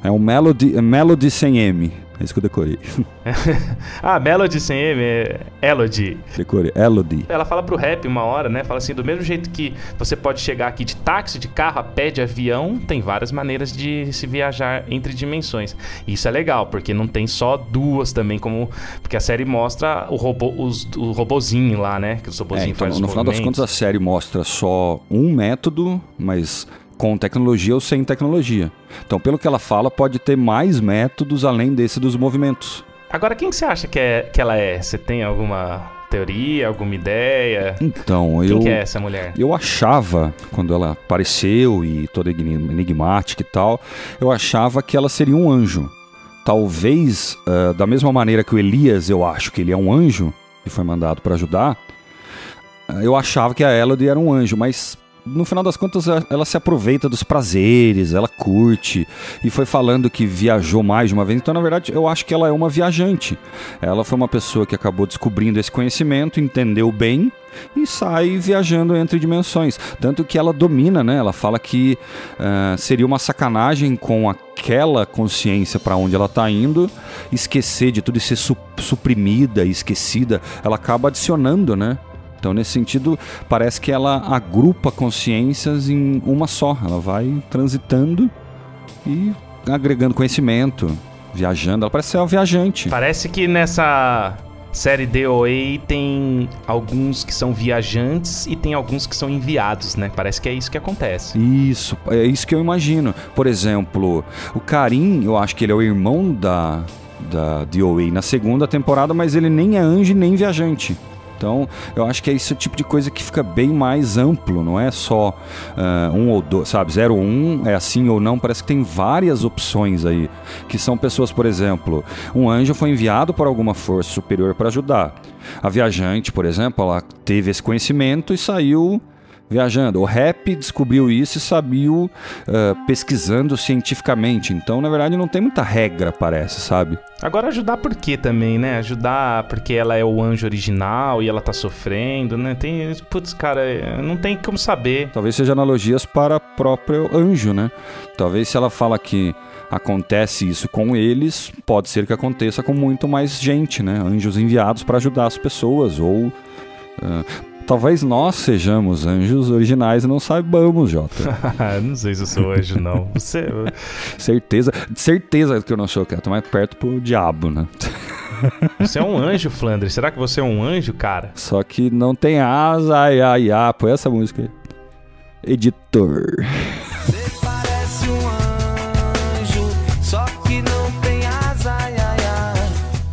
É um Melody, é Melody sem M. É isso que eu decorei. Ah, Melody sem M, é Elodie. decorei. Elodie. Ela fala pro rap uma hora, né? Fala assim: do mesmo jeito que você pode chegar aqui de táxi, de carro, a pé, de avião, tem várias maneiras de se viajar entre dimensões. Isso é legal, porque não tem só duas também, como. Porque a série mostra o robô, os, o robozinho lá, né? Que os É, robozinhos então, fazem no final das contas, a série mostra só um método, mas com tecnologia ou sem tecnologia. Então, pelo que ela fala, pode ter mais métodos além desse dos movimentos. Agora, quem que você acha que, é, que ela é? Você tem alguma teoria, alguma ideia? Então, Quem eu. que é essa mulher? Eu achava, quando ela apareceu e toda enigmática e tal, eu achava que ela seria um anjo. Talvez, ah, da mesma maneira que o Elias, eu acho que ele é um anjo e foi mandado para ajudar, ah, eu achava que a Elodie era um anjo, mas no final das contas ela se aproveita dos prazeres, ela curte e foi falando que viajou mais de uma vez. Então, na verdade, eu acho que ela é uma viajante. Ela foi uma pessoa que acabou descobrindo esse conhecimento, entendeu bem e sai viajando entre dimensões. Tanto que ela domina, né? Ela fala que ah, seria uma sacanagem com aquela consciência para onde ela está indo, esquecer de tudo e ser su- suprimida e esquecida. Ela acaba adicionando, né? Então, nesse sentido, parece que ela agrupa consciências em uma só. Ela vai transitando e agregando conhecimento, viajando. Ela parece ser uma viajante. Parece que nessa série DOA tem alguns que são viajantes e tem alguns que são enviados, né? Parece que é isso que acontece. Isso, é isso que eu imagino. Por exemplo, o Karim, eu acho que ele é o irmão da, da DOA na segunda temporada, mas ele nem é anjo nem viajante. Então, eu acho que é esse tipo de coisa que fica bem mais amplo, não é só ah, um ou dois, sabe? Zero um, é assim ou não. Parece que tem várias opções aí. Que são pessoas, por exemplo, um anjo foi enviado por alguma força superior para ajudar. A viajante, por exemplo, ela teve esse conhecimento e saiu viajando. O rap descobriu isso e sabia ah, pesquisando cientificamente. Então, na verdade, não tem muita regra, parece, sabe? Agora ajudar por quê também, né? Ajudar porque ela é o anjo original e ela tá sofrendo, né? Tem, putz, cara, não tem como saber. Talvez seja analogias para o próprio anjo, né? Talvez se ela fala que acontece isso com eles, pode ser que aconteça com muito mais gente, né? Anjos enviados para ajudar as pessoas ou ah, talvez nós sejamos anjos originais e não saibamos, Jota. não sei se eu sou anjo, não. Você. certeza, certeza que eu não sou, que eu tô mais perto pro diabo, né? Você é um anjo, Flandre. Será que você é um anjo, cara? Só que não tem asa, ai, ai, ai, põe essa música aí. Editor.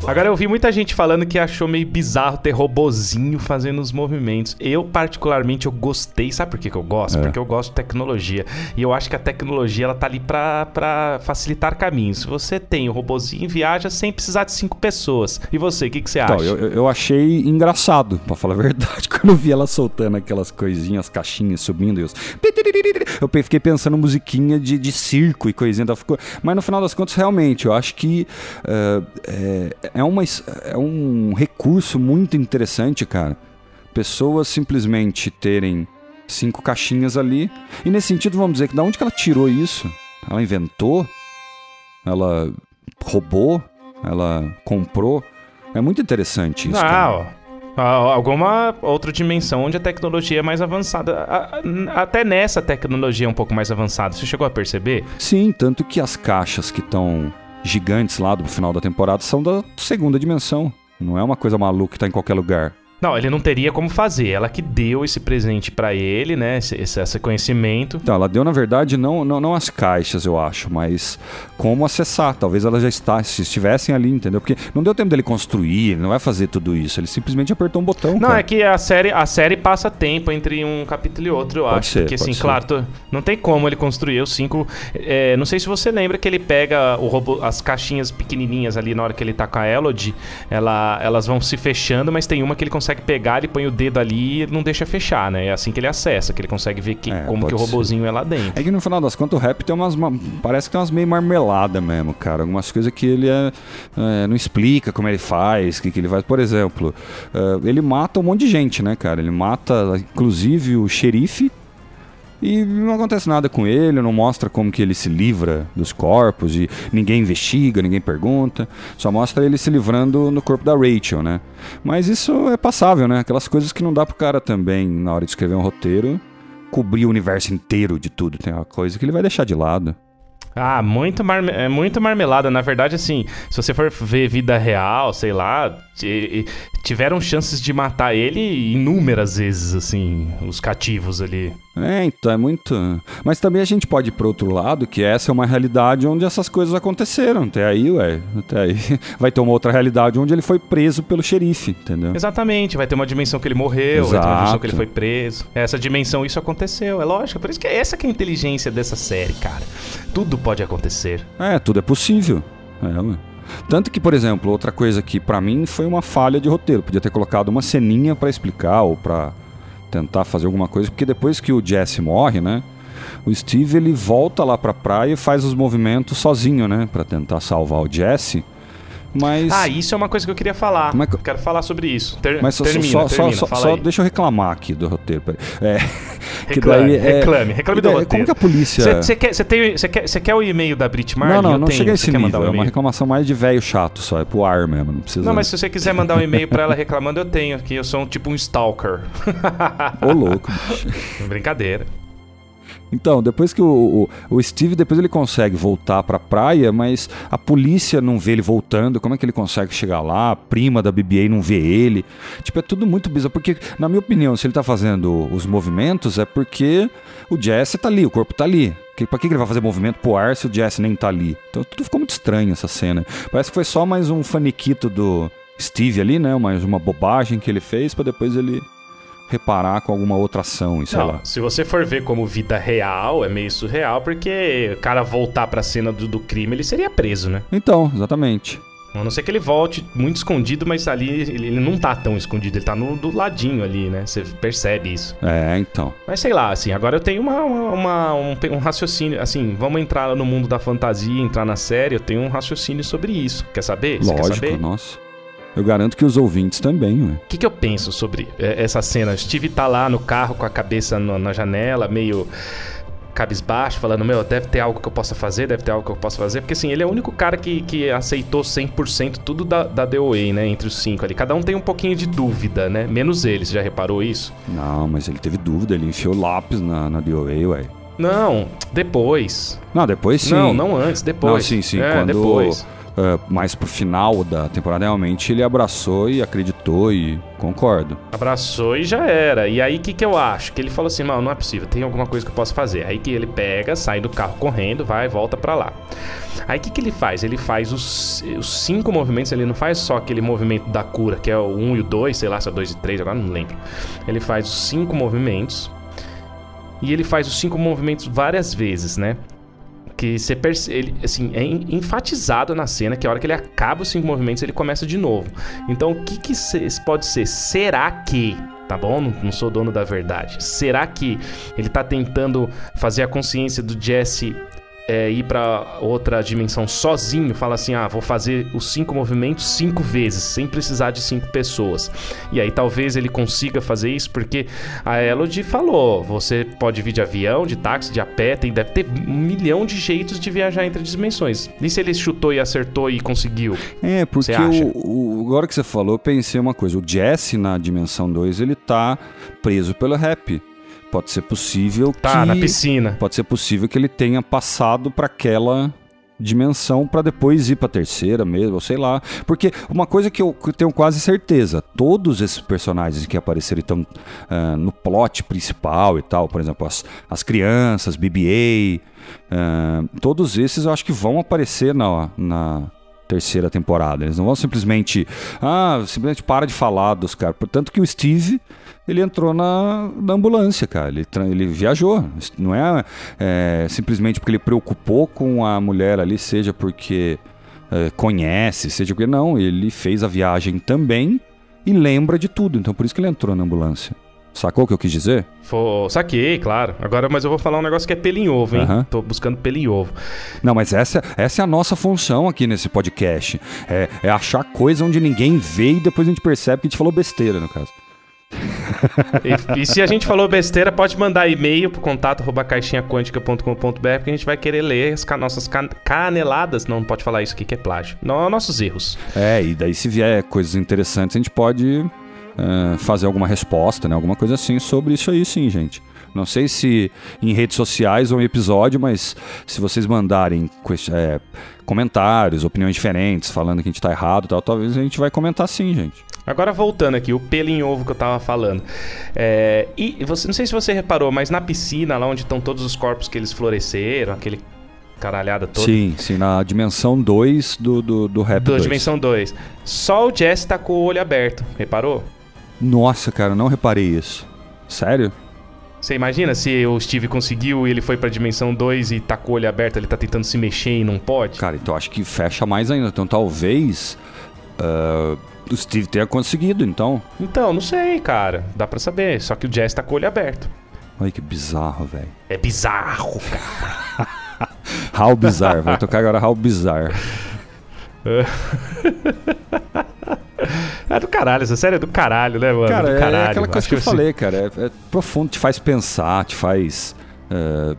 Agora eu vi muita gente falando que achou meio bizarro ter robozinho fazendo os movimentos. Eu, particularmente, eu gostei. Sabe por que, que eu gosto? É. Porque eu gosto de tecnologia. E eu acho que a tecnologia, ela tá ali pra, pra facilitar caminhos. Se você tem o robozinho, viaja sem precisar de cinco pessoas. E você, o que, que você acha? Então, eu, eu- achei engraçado, pra falar a verdade, quando eu vi ela soltando aquelas coisinhas, caixinhas subindo e os. Eu fiquei pensando musiquinha de, de circo e coisinha. ficou- Mas no final das contas, realmente, eu acho que eh, é, é, uma, é um recurso muito interessante, cara. Pessoas simplesmente terem cinco caixinhas ali. E nesse sentido, vamos dizer que da onde que ela tirou isso? Ela inventou? Ela roubou? Ela comprou? É muito interessante isso. Não, alguma outra dimensão onde a tecnologia é mais avançada. Até nessa tecnologia é um pouco mais avançada. Você chegou a perceber? Sim, tanto que as caixas que estão gigantes lá do final da temporada são da segunda dimensão. Não é uma coisa maluca que tá em qualquer lugar. Não, ele não teria como fazer. Ela que deu esse presente pra ele, né? Esse, esse, esse conhecimento. Então, ela deu, na verdade, não, não, não as caixas, eu acho, mas como acessar. Talvez ela já está, se estivessem ali, entendeu? Porque não deu tempo dele construir, ele não vai fazer tudo isso. Ele simplesmente apertou um botão. Não, cara. é que a série, a série passa tempo entre um capítulo e outro, eu Pode acho. ser, Porque, assim, ser. claro, não tem como ele construir os cinco. é, não sei se você lembra que ele pega o robô, as caixinhas pequenininhas ali na hora que ele tá com a Elodie, ela, elas vão se fechando, mas tem uma que ele consegue pegar, ele põe o dedo ali e não deixa fechar, né? É assim que ele acessa, que ele consegue ver que, É, como que o pode ser. robozinho é lá dentro. É que no final das contas o rap tem umas. ma- Parece que tem umas meio marmelada mesmo, cara. Algumas coisas que ele é, é, não explica como ele faz, o que, que ele faz. Por exemplo, é, ele mata um monte de gente, né, cara? Ele mata, inclusive, o xerife. E não acontece nada com ele, não mostra como que ele se livra dos corpos e ninguém investiga, ninguém pergunta. Só mostra ele se livrando no corpo da Rachel, né? Mas isso é passável, né? Aquelas coisas que não dá pro cara também, na hora de escrever um roteiro, cobrir o universo inteiro de tudo. Tem uma coisa que ele vai deixar de lado. Ah, muito, marme é muito marmelada. Na verdade, assim, se você for ver vida real, sei lá, ti- tiveram chances de matar ele inúmeras vezes, assim, os cativos ali. É, então é muito. Mas também a gente pode ir pro outro lado, que essa é uma realidade onde essas coisas aconteceram. Até aí, ué. Até aí. Vai ter uma outra realidade onde ele foi preso pelo xerife, entendeu? Exatamente, vai ter uma dimensão que ele morreu, vai ter uma dimensão que ele Exato. foi preso. Essa dimensão, isso aconteceu, é lógico. Por isso que é essa que é a inteligência dessa série, cara. Tudo pode acontecer. É, tudo é possível. É, ué. Tanto que, por exemplo, outra coisa que pra mim foi uma falha de roteiro. Podia ter colocado uma ceninha pra explicar ou pra tentar fazer alguma coisa, porque depois que o Jesse morre, né? O Steve ele volta lá pra praia e faz os movimentos sozinho, né? Pra tentar salvar o Jesse. Mas. Ah, isso é uma coisa que eu queria falar. É que- Quero falar sobre isso. Ter- mas só, termina, só, só, termina, só, só deixa eu reclamar aqui do roteiro. É, que Reclame, daí é- reclame, reclame do é, roteiro. Como que a polícia. Você quer, cê tem- cê quer, cê quer o e-mail da Brit Marley? não, não, Eu não tenho. chega a esse nível. mandar um é uma reclamação mais de velho chato só. É pro ar mesmo. Não precisa. Não, mas se você quiser mandar um e-mail pra ela reclamando, eu tenho aqui. Eu sou um, tipo um stalker. Ô, louco, bicho. Brincadeira. Então, depois que o, o, o Steve, depois ele consegue voltar pra praia, mas a polícia não vê ele voltando, como é que ele consegue chegar lá? A prima da BB-8 não vê ele. Tipo, é tudo muito bizarro, porque, na minha opinião, se ele tá fazendo os movimentos, é porque o Jesse tá ali, o corpo tá ali. Pra que ele vai fazer movimento pro ar se o Jesse nem tá ali? Então tudo ficou muito estranho essa cena. Parece que foi só mais um faniquito do Steve ali, né? Mais uma bobagem que ele fez pra depois ele reparar com alguma outra ação e sei Não, lá. se você for ver como vida real, é meio surreal, porque o cara voltar pra cena do, do crime, ele seria preso, né? Então, exatamente. A não ser que ele volte muito escondido, mas ali ele, ele não tá tão escondido, ele tá no, do ladinho ali, né? Você percebe isso. É, então. Mas sei lá, assim, agora eu tenho uma, uma- uma- um, um raciocínio, assim, vamos entrar no mundo da fantasia, entrar na série, eu tenho um raciocínio sobre isso. Quer saber? Você quer Lógico, saber? nossa. Eu garanto que os ouvintes também, ué. O que, que eu penso sobre é, essa cena? O Steve tá lá no carro com a cabeça no- na janela, meio cabisbaixo, falando, meu, deve ter algo que eu possa fazer, deve ter algo que eu possa fazer. Porque assim, ele é o único cara que, que aceitou 100% tudo da, da DOA, né? Entre os cinco ali. Cada um tem um pouquinho de dúvida, né? Menos eles, já reparou isso? Não, mas ele teve dúvida, ele enfiou lápis na, na DOA, ué. Não, depois. Não, depois sim. Não, não antes, depois. Não, sim, sim. É, quando depois. Uh, mais pro final da temporada, realmente ele abraçou e acreditou e concordo. Abraçou e já era. E aí, o que, que eu acho? Que ele falou assim, mano, não é possível, tem alguma coisa que eu posso fazer. Aí que ele pega, sai do carro correndo, vai volta para lá. Aí, o que, que ele faz? Ele faz os, os, cinco movimentos, ele não faz só aquele movimento da cura, que é o 1 um e o 2, sei lá, se é 2 e 3, agora não lembro. Ele faz os cinco movimentos, e ele faz os cinco movimentos várias vezes, né? Que você percebe, assim, é enfatizado na cena que a hora que ele acaba os cinco movimentos, ele começa de novo. Então, o que que pode ser? Será que tá bom? Não, não, sou dono da verdade. Será que ele tá tentando fazer a consciência do Jesse é, ir para outra dimensão sozinho, fala assim: ah, vou fazer os cinco movimentos cinco vezes, sem precisar de cinco pessoas. E aí talvez ele consiga fazer isso, porque a Elodie falou: você pode vir de avião, de táxi, de a pé, tem, deve ter um milhão de jeitos de viajar entre dimensões. E se ele chutou e acertou e conseguiu? É, porque o, o, agora que você falou, eu pensei uma coisa: o Jesse na dimensão 2 ele tá preso pelo rap. Pode ser possível tá, que. na piscina. Pode ser possível que ele tenha passado para aquela dimensão para depois ir para terceira mesmo, ou sei lá. Porque uma coisa que eu tenho quase certeza, todos esses personagens que apareceram estão uh, no plot principal e tal, por exemplo, as, as crianças, BB-8, uh, todos esses eu acho que vão aparecer na, na terceira temporada. Eles não vão simplesmente, ah, simplesmente para de falar dos caras. Portanto que o Steve ele entrou na, na ambulância, cara. Ele, ele viajou. Não é, é, simplesmente porque ele preocupou com a mulher ali, seja porque é, conhece, seja porque. Não, ele fez a viagem também e lembra de tudo. Então por isso que ele entrou na ambulância. Sacou o que eu quis dizer? For... Saquei, claro. Agora, mas eu vou falar um negócio que é pelo em ovo, hein? Uhum. Tô buscando pelo em ovo. Não, mas essa, essa é a nossa função aqui nesse podcast. É, é achar coisa onde ninguém vê e depois a gente percebe que a gente falou besteira, no caso e, e, se a gente falou besteira, pode mandar e-mail pro contato caixinhaquântica.com.br que a gente vai querer ler as nossas caneladas. Não, pode falar isso aqui que é plágio. Não, nossos erros. É, e daí se vier coisas interessantes, a gente pode uh, fazer alguma resposta, né? Alguma coisa assim sobre isso aí, sim, gente. Não sei se em redes sociais ou em episódio, mas se vocês mandarem é, comentários, opiniões diferentes, falando que a gente tá errado tal, talvez a gente vai comentar sim, gente. Agora voltando aqui, o pelo em ovo que eu tava falando. É, e você, não sei se você reparou, mas na piscina, lá onde estão todos os corpos que eles floresceram, aquele caralhada toda. Sim, sim, na dimensão 2 do, do, do rap. Da dimensão 2. Só o Jess tá com o olho aberto, reparou? Nossa, cara, não reparei isso. Sério? Você imagina se o Steve conseguiu e ele foi pra dimensão 2 e tá com o olho aberto, ele tá tentando se mexer e não pode? Cara, então acho que fecha mais ainda. Então talvez. Uh o Steve tenha conseguido, então. Então, não sei, cara. Dá pra saber. Só que o Jazz tá com o olho aberto. Olha que bizarro, velho. É bizarro, cara. How Bizarre. Vai tocar agora How Bizarre. É do caralho, essa série é do caralho, né, mano? Cara, é caralho, é aquela coisa que eu assim... falei, cara. É, é, profundo, te faz pensar, te faz uh,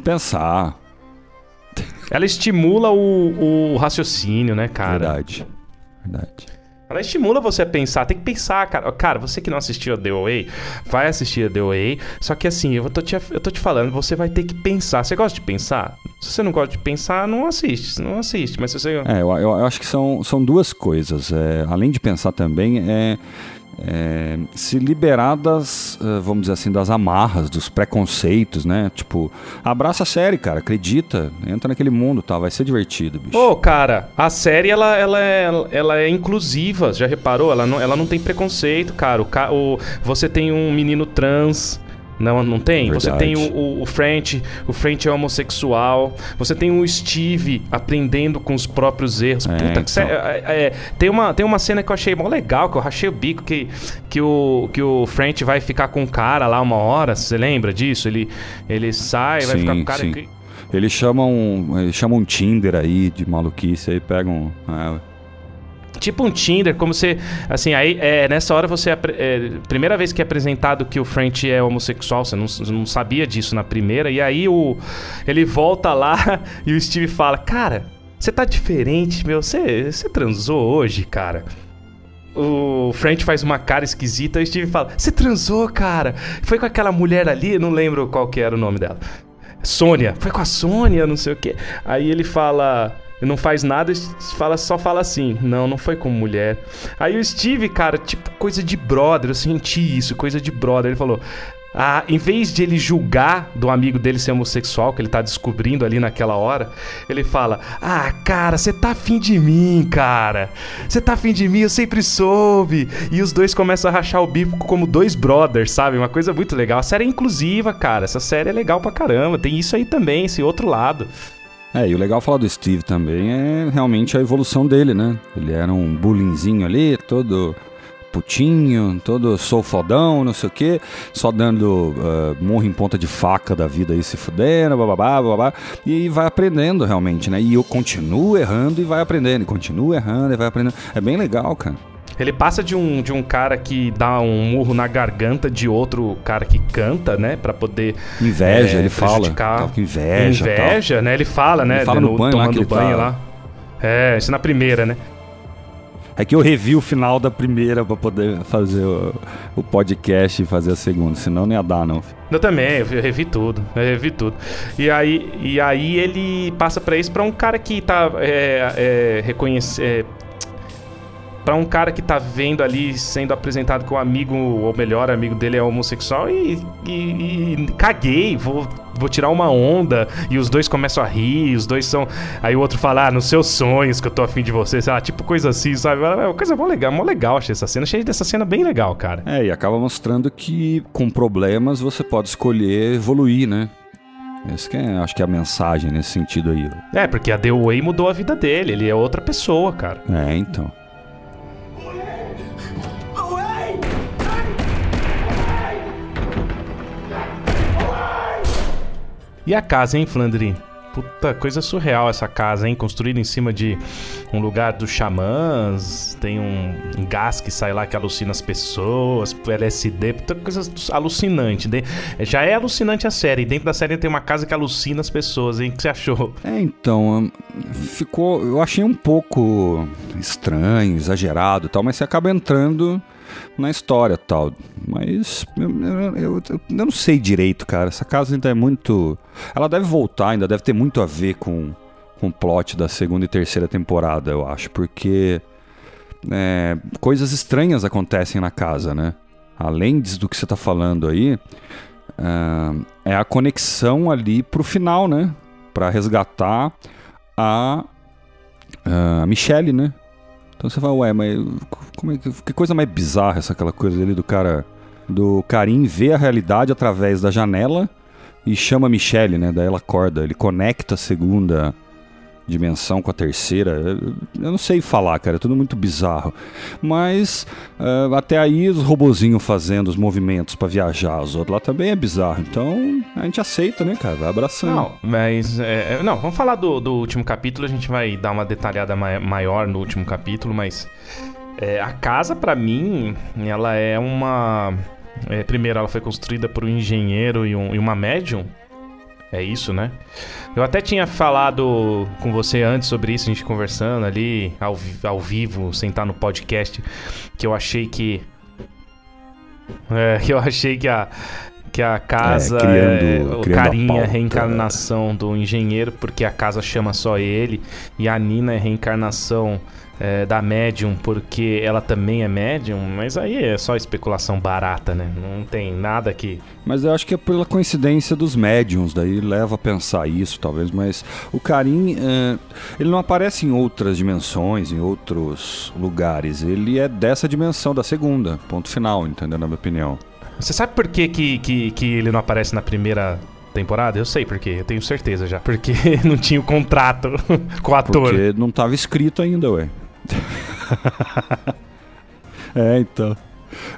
pensar. Ela estimula o, o raciocínio, né, cara? Verdade. Verdade. Ela estimula você a pensar, tem que pensar, cara. Cara, você que não assistiu a The Way, vai assistir a The Way. Só que assim, eu tô, te, eu tô te falando, você vai ter que pensar. Você gosta de pensar? Se você não gosta de pensar, não assiste. Não assiste. Mas se você. É, eu, eu acho que são, são duas coisas. É, além de pensar também, é é, se liberar das, eh, vamos dizer assim, das amarras, dos preconceitos, né? Tipo, abraça a série, cara, acredita, entra naquele mundo, tá? Vai ser divertido, bicho. Ô, oh, cara, a série, ela, ela, é, ela é inclusiva, já reparou? Ela não, ela não tem preconceito, cara. O, o, você tem um menino trans não, não tem? Verdade. Você tem o, o, o, French, o French é homossexual. Você tem o Steve aprendendo com os próprios erros. É, Puta, então. é, é, tem, uma, tem uma cena que eu achei mó legal, que eu rachei o bico, que, que, o, que o French vai ficar com o cara lá uma hora. Você lembra disso? Ele, ele sai, sim, vai ficar com o cara. Sim. Que... Eles chamam, eles chamam um Tinder aí de maluquice, aí pegam. É, Tipo um Tinder, como você. Assim, aí é, nessa hora você. É, primeira vez que é apresentado que o French é homossexual, você não, não sabia disso na primeira, e aí o, ele volta lá e o Steve fala: Cara, você tá diferente, meu. Você, você transou hoje, cara? O French faz uma cara esquisita e o Steve fala: Você transou, cara? Foi com aquela mulher ali, não lembro qual que era o nome dela. Sônia. Foi com a Sônia, não sei o quê. Aí ele fala. Não faz nada, fala, só fala assim: não, não foi com mulher. Aí o Steve, cara, tipo, coisa de brother, eu senti isso, coisa de brother. Ele falou: ah, em vez de ele julgar do amigo dele ser homossexual, que ele tá descobrindo ali naquela hora, ele fala: Ah, cara, você tá afim de mim, cara. Você tá afim de mim, eu sempre soube. E os dois começam a rachar o bico como dois brothers, sabe? Uma coisa muito legal. A série é inclusiva, cara. Essa série é legal pra caramba. Tem isso aí também, esse outro lado. É, e o legal falar do Steve também é realmente a evolução dele, né? Ele era um bullyingzinho ali, todo putinho, todo sou fodão, não sei o quê, só dando uh, murro em ponta de faca da vida aí se fudendo, bababá, babá, e vai aprendendo realmente, né? E eu continuo errando e vai aprendendo, e continuo errando e vai aprendendo. É bem legal, cara. Ele passa de um, de um cara que dá um murro na garganta de outro cara que canta, né? Pra poder. Inveja, é, ele fala. Tal, inveja. Inveja, tal. né? Ele fala, né? Ele fala no, no banho tomando lá banho tá... lá. É, isso na primeira, né? É que eu revi o final da primeira para poder fazer o, o, podcast e fazer a segunda, senão não ia dar, não. Eu também, eu revi tudo, eu revi tudo. E aí, e aí ele passa para isso para um cara que tá é, é, reconhece, é, para um cara que tá vendo ali sendo apresentado com um amigo, ou melhor, amigo dele é homossexual e, e, e, caguei, vou, vou tirar uma onda e os dois começam a rir, os dois são. Aí o outro fala, ah, nos seus sonhos que eu tô afim de você, sei lá, tipo coisa assim, sabe? É uma coisa mó legal, mó legal, achei essa cena, achei dessa cena bem legal, cara. É, e acaba mostrando que com problemas você pode escolher evoluir, né? Esse que é, acho que é a mensagem nesse sentido aí. É, porque a The Way mudou a vida dele, ele é outra pessoa, cara. É, então. E a casa, hein, Flandrin? Puta, coisa surreal essa casa, hein? Construída em cima de um lugar dos xamãs. Tem um, gás que sai lá que alucina as pessoas. LSD, puta coisa alucinante. Já é alucinante a série. Dentro da série tem uma casa que alucina as pessoas, hein? O que você achou? É, então. Ficou. Eu achei um pouco estranho, exagerado e tal, mas você acaba entrando na história tal. Mas eu, eu, eu, não sei direito, cara. Essa casa ainda é muito. Ela deve voltar, ainda deve ter muito a ver com, o plot da segunda e terceira temporada, eu acho. Porque é, coisas estranhas acontecem na casa, né? Além do que você tá falando aí, é, é a conexão ali pro final, né? Pra resgatar a, a Michelle, né? Então você fala, ué, mas como é que, que coisa mais bizarra essa aquela coisa ali do cara do Karim ver a realidade através da janela e chama Michelle, né? Daí ela acorda, ele conecta a segunda dimensão com a terceira. Eu não sei falar, cara, é tudo muito bizarro. Mas uh, até aí os robozinhos fazendo os movimentos para viajar, os outros lá também é bizarro. Então a gente aceita, né, cara? Vai abraçando. Não, mas. É, é, não, vamos falar do, do último capítulo, a gente vai dar uma detalhada maior no último capítulo, mas. É, a casa, para mim, ela é uma. É, primeiro, ela foi construída por um engenheiro e, um, e uma médium é isso, né? Eu até tinha falado com você antes sobre isso, a gente conversando ali ao, ao vivo, sentar no podcast, que eu achei que. É, que eu achei que a, que a casa é, criando, é, o carinha é reencarnação do engenheiro, porque a casa chama só ele, e a Nina é reencarnação é, da médium porque ela também é médium, mas aí é só especulação barata, né? Não tem nada que. Mas eu acho que é pela coincidência dos médiums, daí leva a pensar isso, talvez. Mas o Karim, é, ele não aparece em outras dimensões, em outros lugares. Ele é dessa dimensão, da segunda, ponto final, entendeu? Na minha opinião. Você sabe por que, que, que, que ele não aparece na primeira temporada? Eu sei porque, eu tenho certeza já. Porque não tinha o contrato com o ator. Porque não estava escrito ainda, ué. é, então.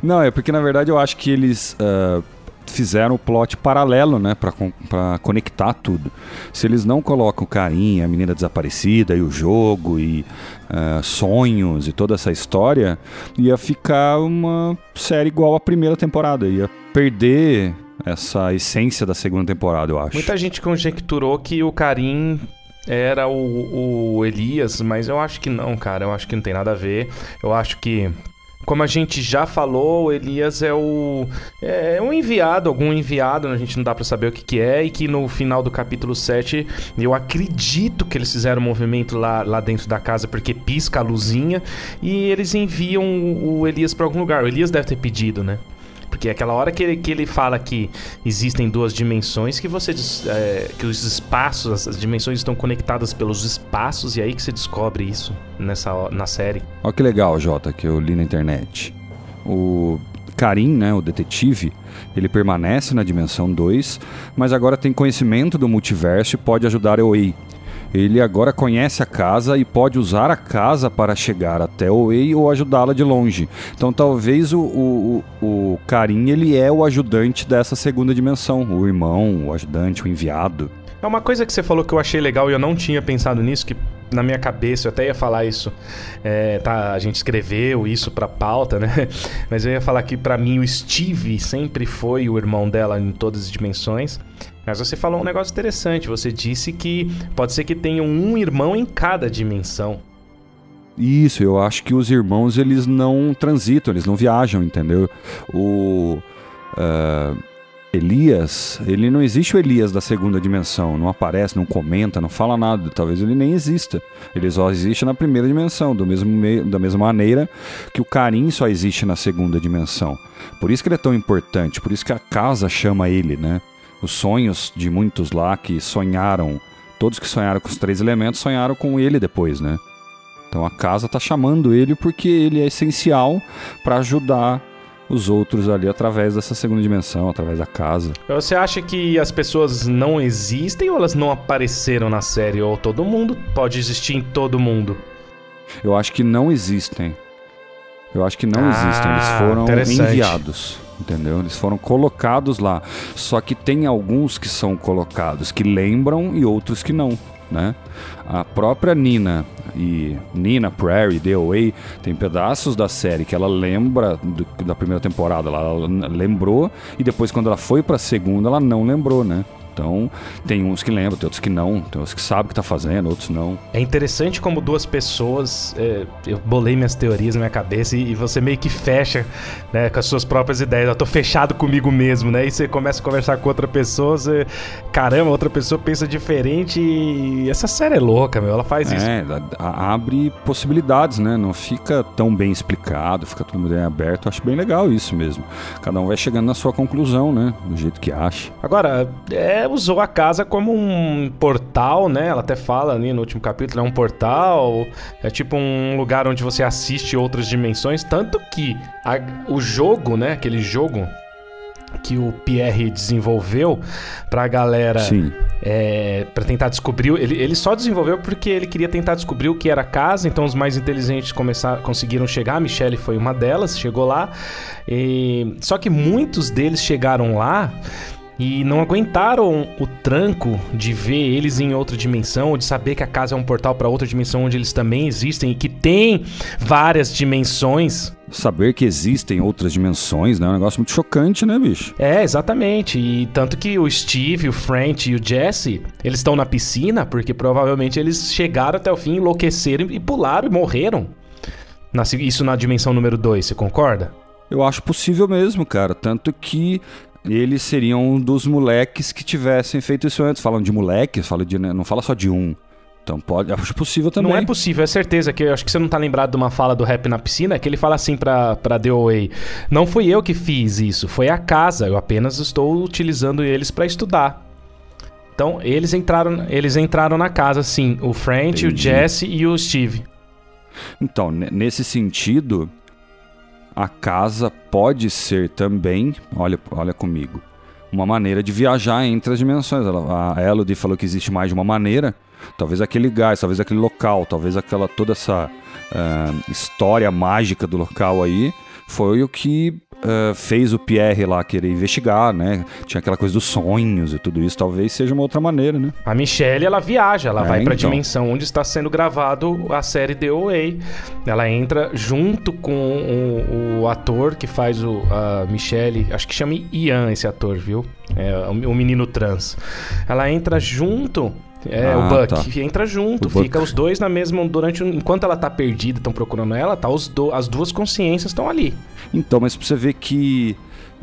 Não, é porque na verdade eu acho que eles uh, fizeram o plot paralelo, né, pra, pra conectar tudo. Se eles não colocam o Carinha, a menina desaparecida e o jogo e uh, sonhos e toda essa história, ia ficar uma série igual à primeira temporada. Ia perder essa essência da segunda temporada, eu acho. Muita gente conjecturou que o Karim era o, o Elias, mas eu acho que não, cara. Eu acho que não tem nada a ver. Eu acho que como a gente já falou, Elias é o é um enviado, algum enviado, a gente não dá para saber o que, que é, e que no final do capítulo 7, eu acredito que eles fizeram um movimento lá, lá dentro da casa porque pisca a luzinha e eles enviam o Elias para algum lugar. O Elias deve ter pedido, né? Porque é aquela hora que ele, que ele fala que existem duas dimensões, que você é, que os espaços, as dimensões estão conectadas pelos espaços, e é aí que você descobre isso nessa, na série. Olha que legal, Jota, que eu li na internet. O Karim, né, o detetive, ele permanece na dimensão 2, mas agora tem conhecimento do multiverso e pode ajudar a Oi ele agora conhece a casa e pode usar a casa para chegar até o Wei ou ajudá-la de longe. Então talvez o, o, o Karim ele é o ajudante dessa segunda dimensão, o irmão, o ajudante, o enviado. É uma coisa que você falou que eu achei legal e eu não tinha pensado nisso, que na minha cabeça, eu até ia falar isso, é, tá, a gente escreveu isso pra pauta, né? Mas eu ia falar que para mim o Steve sempre foi o irmão dela em todas as dimensões. Mas você falou um negócio interessante. Você disse que pode ser que tenham um irmão em cada dimensão. Isso, eu acho que os irmãos eles não transitam, eles não viajam, entendeu? O uh, Elias, ele não existe o Elias da segunda dimensão, não aparece, não comenta, não fala nada, talvez ele nem exista. Ele só existe na primeira dimensão, do mesmo da mesma maneira que o Karim só existe na segunda dimensão. Por isso que ele é tão importante, por isso que a casa chama ele, né? Os sonhos de muitos lá que sonharam, todos que sonharam com os três elementos sonharam com ele depois, né? Então a casa está chamando ele porque ele é essencial para ajudar os outros ali através dessa segunda dimensão, através da casa. Você acha que as pessoas não existem ou elas não apareceram na série? Ou todo mundo pode existir em todo mundo? Eu acho que não existem. Eu acho que não ah, existem. Eles foram enviados entendeu? Eles foram colocados lá. Só que tem alguns que são colocados que lembram e outros que não. Né? A própria Nina e Nina Prairie, The Away, tem pedaços da série que ela lembra do, da primeira temporada, ela, lembrou e depois quando ela foi para a segunda ela não lembrou, né? Então, tem uns que lembram, tem outros que não, tem outros que sabem o que tá fazendo, outros não. É interessante como duas pessoas. É, eu bolei minhas teorias na minha cabeça e, e, você meio que fecha né, com as suas próprias ideias. Eu tô fechado comigo mesmo, né? E você começa a conversar com outra pessoa, você. Caramba, outra pessoa pensa diferente e essa série é louca, meu. Ela faz é, isso. É, abre possibilidades, né? Não fica tão bem explicado, fica tudo bem aberto. Eu acho bem legal isso mesmo. Cada um vai chegando na sua conclusão, né? Do jeito que acha. Agora, é usou a casa como um portal, né? Ela até fala ali no último capítulo, é um portal, é tipo um lugar onde você assiste outras dimensões, tanto que a, o jogo, né, aquele jogo que o Pierre desenvolveu pra galera é, para tentar descobrir. Ele, ele só desenvolveu porque ele queria tentar descobrir o que era a casa, então os mais inteligentes começaram, conseguiram chegar. A Michelle foi uma delas, chegou lá. E, só que muitos deles chegaram lá e não aguentaram o tranco de ver eles em outra dimensão, de saber que a casa é um portal para outra dimensão onde eles também existem e que tem várias dimensões. Saber que existem outras dimensões, né? É um negócio muito chocante, né, bicho? É, exatamente. E tanto que o Steve, o French e o Jesse, eles estão na piscina porque provavelmente eles chegaram até o fim, enlouqueceram e pularam e morreram. Isso na dimensão número 2, você concorda? Eu acho possível mesmo, cara. Tanto que eles seriam um dos moleques que tivessem feito isso antes. Falam de moleques, fala de, né, não fala só de um. Então pode, acho possível também. Não é possível, é certeza que eu acho que você não tá lembrado de uma fala do rap na piscina, que ele fala assim pra, pra The Away, não fui eu que fiz isso, foi a casa, eu apenas estou utilizando eles para estudar. Então, eles entraram, eles entraram na casa, sim, o French, Entendi. o Jesse e o Steve. Então, nesse sentido, a casa pode ser também, olha, olha comigo, uma maneira de viajar entre as dimensões. Ela, a Elodie falou que existe mais de uma maneira. Talvez aquele gás, talvez aquele local, talvez aquela toda essa uh, história mágica do local aí foi o que uh, fez o Pierre lá querer investigar, né? Tinha aquela coisa dos sonhos e tudo isso. Talvez seja uma outra maneira, né? A Michelle, ela viaja, ela é, vai pra então. dimensão onde está sendo gravado a série The OA. Ela entra junto com o, o ator que faz o, a Michelle, acho que chama Ian esse ator, viu? É, o, o menino trans. Ela entra junto É, Ah, o Buck tá. entra junto, O Buck. fica os dois na mesma durante enquanto ela tá perdida, estão procurando ela, tá os do- as duas consciências estão ali. Então, mas pra você ver que,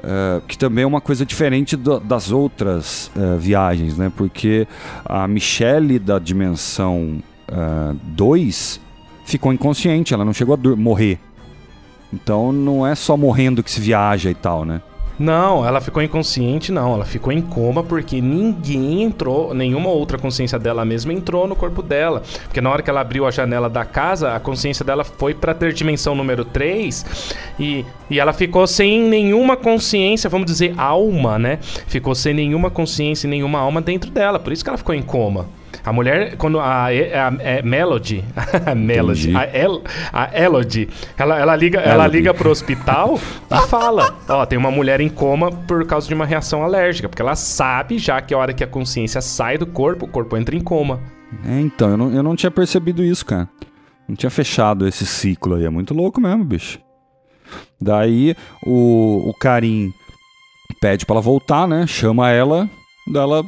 eh, que também é uma coisa diferente do- das outras eh, viagens, né? Porque a Michelle da dimensão 2 ficou inconsciente, ela não chegou a morrer. Então não é só morrendo que se viaja e tal, né? Não, ela ficou inconsciente, não. Ela ficou em coma porque ninguém entrou, nenhuma outra consciência dela mesma entrou no corpo dela. Porque na hora que ela abriu a janela da casa, a consciência dela foi pra ter dimensão número 3 e, e ela ficou sem nenhuma consciência, vamos dizer, alma, né? Ficou sem nenhuma consciência e nenhuma alma dentro dela. Por isso que ela ficou em coma. A mulher, quando a, a- a Melody, a Melody, Entendi. a, El, a Elodie, ela, ela liga, ela liga pro hospital e fala: Ó, tem uma mulher em coma por causa de uma reação alérgica. Porque ela sabe já que a hora que a consciência sai do corpo, o corpo entra em coma. É, então, eu não, eu não tinha percebido isso, cara. Não tinha fechado esse ciclo aí. É muito louco mesmo, bicho. Daí o, o Karim pede pra ela voltar, né? Chama ela. Ela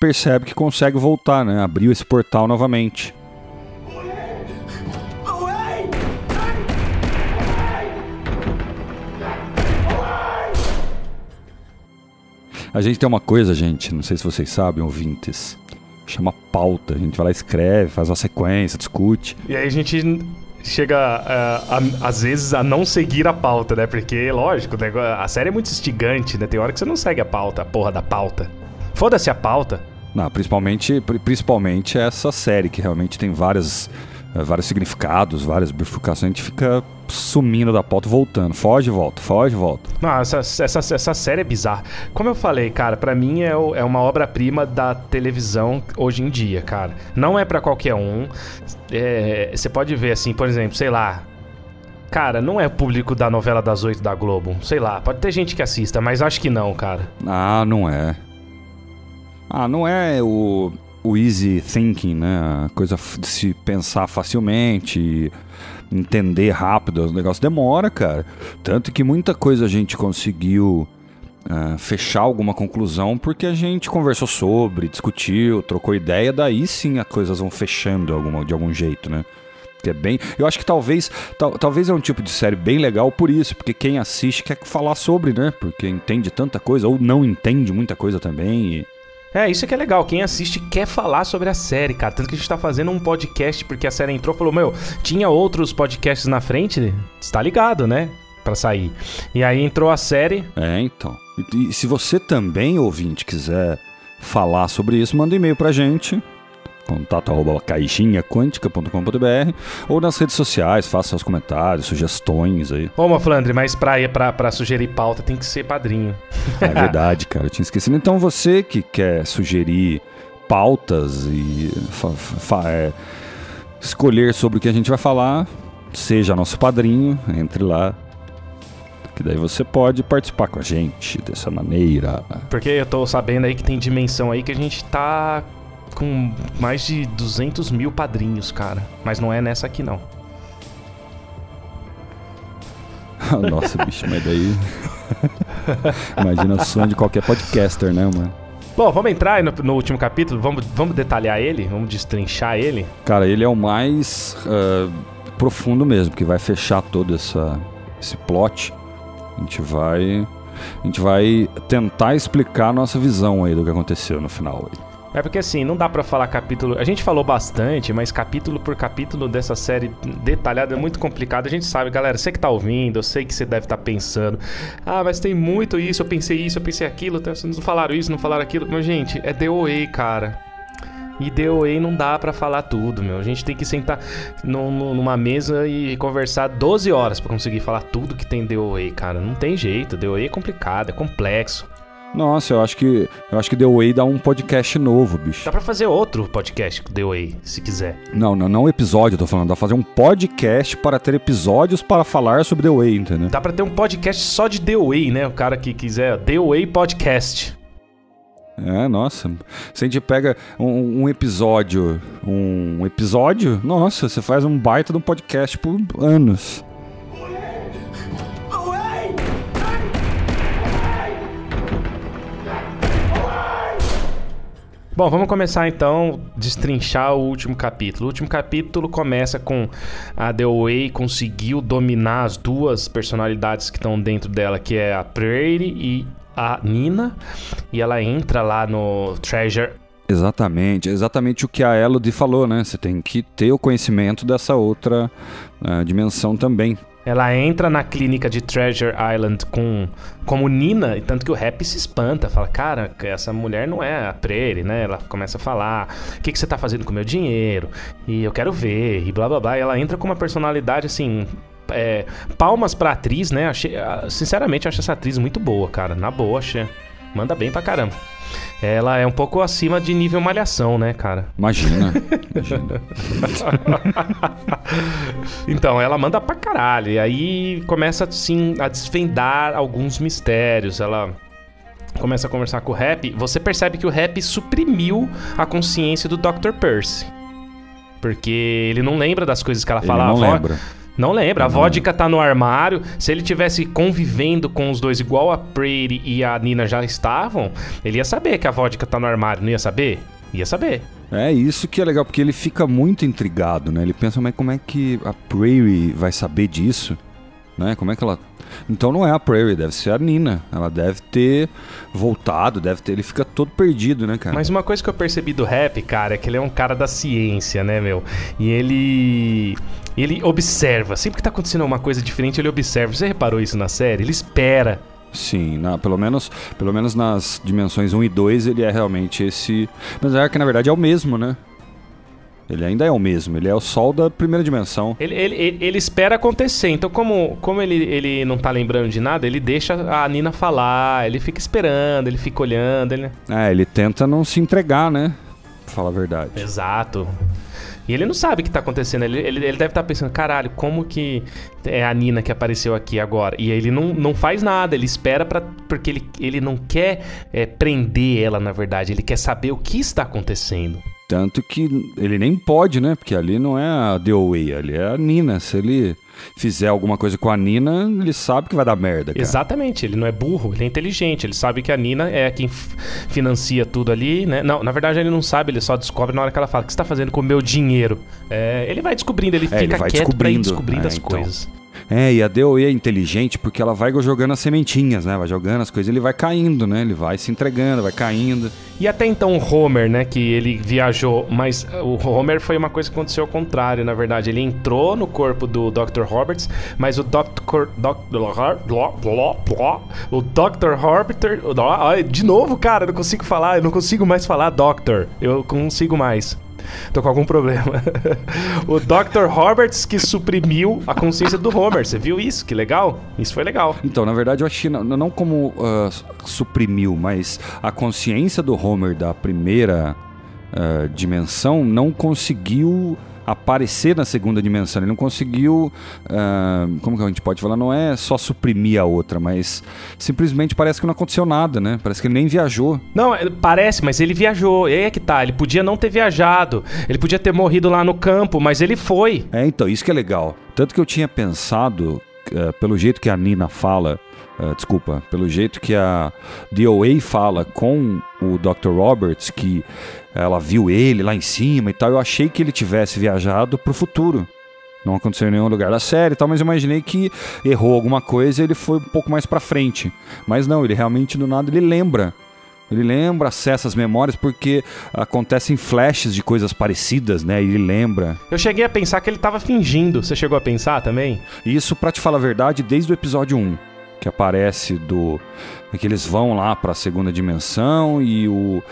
percebe que consegue voltar, né? Abriu esse portal novamente. A gente tem uma coisa, gente, não sei se vocês sabem, ouvintes. Chama pauta. A gente vai lá, escreve, faz uma sequência, discute. E aí a gente chega, é, a- às vezes, a não seguir a pauta, né? Porque, lógico, a série é muito instigante, né? Tem hora que você não segue a pauta, a porra da pauta. Foda-se a pauta. Não, principalmente, pri- principalmente essa série, que realmente tem várias, eh, vários significados, várias bifurcações. A gente fica sumindo da pauta, voltando. Foge e volta, foge e volta. Não, essa, essa, essa série é bizarra. Como eu falei, cara, pra mim é, o- é uma obra-prima da televisão hoje em dia, cara. Não é pra qualquer um. É, você pode ver, assim, por exemplo, sei lá. Cara, não é público da novela das oito da Globo. Sei lá, pode ter gente que assista, mas acho que não, cara. Ah, não é. Ah, não é o, o easy thinking, né? Coisa de se pensar facilmente, entender rápido. O negócio demora, cara. Tanto que muita coisa a gente conseguiu ah, fechar alguma conclusão porque a gente conversou sobre, discutiu, trocou ideia. Daí sim as coisas vão fechando alguma, de algum jeito, né? Que é bem. Eu acho que talvez. Tal, talvez é um tipo de série bem legal por isso, porque quem assiste quer falar sobre, né? Porque entende tanta coisa, ou não entende muita coisa também. e- É, isso que é legal. Quem assiste quer falar sobre a série, cara. Tanto que a gente tá fazendo um podcast porque a série entrou falou: Meu, tinha outros podcasts na frente, está ligado, né? Pra sair. E aí entrou a série. É, então. E, e se você também, ouvinte, quiser falar sobre isso, manda um e-mail pra gente. Contato arroba caixinhaquântica.com.br ou nas redes sociais, faça seus comentários, sugestões aí. Ô, Maflandre, mas pra, ir- pra, pra sugerir pauta tem que ser padrinho. É verdade, cara, eu tinha esquecido. Então você que quer sugerir pautas e é, escolher sobre o que a gente vai falar, seja nosso padrinho, entre lá. Que daí você pode participar com a gente dessa maneira. Porque eu tô sabendo aí que tem dimensão aí que a gente tá com mais de 200 mil padrinhos, cara. Mas não é nessa aqui, não. Nossa, bicho, mas daí. Imagina o sonho de qualquer podcaster, né, mano? Bom, vamos entrar no, no último capítulo, vamos, vamos detalhar ele, vamos destrinchar ele. Cara, ele é o mais ah, profundo mesmo, que vai fechar todo essa, esse plot. A gente vai. A gente vai tentar explicar a nossa visão aí do que aconteceu no final. É porque assim, não dá pra falar capítulo. A gente falou bastante, mas capítulo por capítulo dessa série detalhada é muito complicado. A gente sabe, galera, você que tá ouvindo, eu sei que você deve estar pensando. Ah, mas tem muito isso, eu pensei isso, eu pensei aquilo, tá, vocês não falaram isso, não falaram aquilo. Mas, gente, é DOA, cara. E DOA não dá pra falar tudo, meu. A gente tem que sentar num- num- numa mesa e conversar 12 horas pra conseguir falar tudo que tem DOA, cara. Não tem jeito. DOA é complicado, é complexo. Nossa, eu acho que. Eu acho que The Way dá um podcast novo, bicho. Dá pra fazer outro podcast com DOA, se quiser. Não, não, não episódio, eu tô falando. Dá pra fazer um podcast para ter episódios para falar sobre The Way, entendeu? Dá pra ter um podcast só de The Way, né? O cara que quiser, The Way Podcast. É, nossa. Se a gente pega um, um episódio, um episódio, nossa, você faz um baita de um podcast por anos. Bom, vamos começar então destrinchar o último capítulo. O último capítulo começa com a The Way conseguiu dominar as duas personalidades que estão dentro dela, que é a Prairie e a Nina. E ela entra lá no Treasure Exatamente, exatamente o que a Elodie falou, né? Você tem que ter o conhecimento dessa outra uh, dimensão também. Ela entra na clínica de Treasure Island com como Nina, e tanto que o Rap se espanta, fala: "Cara, essa mulher não é a Prairie, né?" Ela começa a falar: "O que que você tá fazendo com o meu dinheiro?" E eu quero ver, e blá blá blá. E ela entra com uma personalidade assim, é, palmas pra atriz, né? Achei, ah, sinceramente, acho essa atriz muito boa, cara. Na boa, achei. Manda bem pra caramba. Ela é um pouco acima de nível malhação, né, cara? Imagina. imagina. então, ela manda pra caralho. E aí começa, assim, a desvendar alguns mistérios. Ela começa a conversar com o Rap. Você percebe que o Rap suprimiu a consciência do Dr. Percy. Porque ele não lembra das coisas que ela falava. Ele não lembra. Não lembra. A vodka tá no armário. Se ele tivesse convivendo com os dois igual a Prairie e a Nina já estavam, ele ia saber que a vodka tá no armário. Não ia saber? Ia saber. É isso que é legal, porque ele fica muito intrigado, né? Ele pensa, mas como é que a Prairie vai saber disso? Né? Como é que ela então não é a Prairie, deve ser a Nina. Ela deve ter voltado, deve ter. Ele fica todo perdido, né, cara? Mas uma coisa que eu percebi do rap, cara, é que ele é um cara da ciência, né, meu? E ele. Ele observa. Sempre que tá acontecendo uma coisa diferente, ele observa. Você reparou isso na série? Ele espera. Sim, na, pelo, menos, pelo menos nas dimensões 1 e 2 ele é realmente esse. Mas é que na verdade é o mesmo, né? Ele ainda é o mesmo, ele é o sol da primeira dimensão. Ele, ele, ele, espera acontecer, então como, como ele, ele não tá lembrando de nada, ele deixa a Nina falar, ele fica esperando, ele fica olhando. Ele... É, ele tenta não se entregar, né? Pra falar a verdade. Exato. E ele não sabe o que tá acontecendo. Ele, ele, ele deve estar tá pensando, caralho, como que é a Nina que apareceu aqui agora? E ele não, não faz nada, ele espera para porque ele, ele não quer é, prender ela, na verdade. Ele quer saber o que está acontecendo. Tanto que ele nem pode, né? Porque ali não é a The Way, ali é a Nina. Se ele fizer alguma coisa com a Nina, ele sabe que vai dar merda. Cara. Exatamente, ele não é burro, ele é inteligente. Ele sabe que a Nina é quem financia tudo ali, né? Não, na verdade ele não sabe, ele só descobre na hora que ela fala: O que você tá fazendo com o meu dinheiro? É, ele vai descobrindo, ele é, fica ele quieto pra ir descobrindo é, as então. coisas. É, e a DOE é inteligente porque ela vai jogando as sementinhas, né? Vai jogando as coisas, ele vai caindo, né? Ele vai se entregando, vai caindo. E até então o Homer, né, que ele viajou, mas o Homer foi uma coisa que aconteceu ao contrário, na verdade. Ele entrou no corpo do Dr. Roberts, mas o Dr. o Dr. Roberts, de novo, cara, eu não consigo falar, eu não consigo mais falar Doctor. Eu consigo mais. Tô com algum problema. o Dr. Roberts que suprimiu a consciência do Homer. Você viu isso? Que legal. Isso foi legal. Então, na verdade, eu achei não, como uh, suprimiu, mas a consciência do Homer da primeira uh, dimensão não conseguiu aparecer na segunda dimensão. Ele não conseguiu. Uh, como que a gente pode falar? Não é só suprimir a outra, mas simplesmente parece que não aconteceu nada, né? Parece que ele nem viajou. Não, parece, mas ele viajou. E aí é que tá. Ele podia não ter viajado. Ele podia ter morrido lá no campo, mas ele foi. É, então, isso que é legal. Tanto que eu tinha pensado, uh, pelo jeito que a Nina fala. Uh, desculpa, pelo jeito que a DOA fala com o Dr. Roberts, que ela viu ele lá em cima e tal. Eu achei que ele tivesse viajado pro futuro. Não aconteceu em nenhum lugar da série e tal, mas eu imaginei que errou alguma coisa e ele foi um pouco mais pra frente. Mas não, ele realmente do nada ele lembra. Ele lembra, acessa as memórias porque acontecem flashes de coisas parecidas, né? E ele lembra. Eu cheguei a pensar que ele tava fingindo. Você chegou a pensar também? Isso, pra te falar a verdade, desde o episódio 1 que aparece do que eles vão lá para a segunda dimensão e o,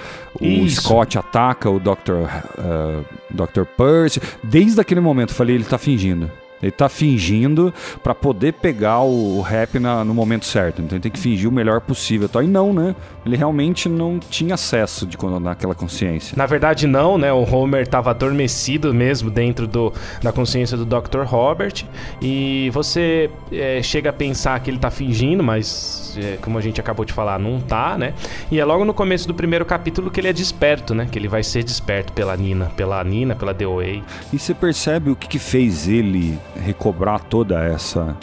o Scott ataca o Dr. Uh, Dr. Percy. Desde aquele momento eu falei, ele tá fingindo. Ele tá fingindo para poder pegar o, rap na, no momento certo. Então ele tem que fingir o melhor possível. E não, né? Ele realmente não tinha acesso de, naquela consciência. Na verdade, não, né? O Homer tava adormecido mesmo dentro do, da consciência do Dr. Robert. E você é, chega a pensar que ele tá fingindo, mas é, como a gente acabou de falar, não tá, né? E é logo no começo do primeiro capítulo que ele é desperto, né? Que ele vai ser desperto pela Nina, pela Nina, pela DOA. E você percebe o que, que fez ele recobrar toda essa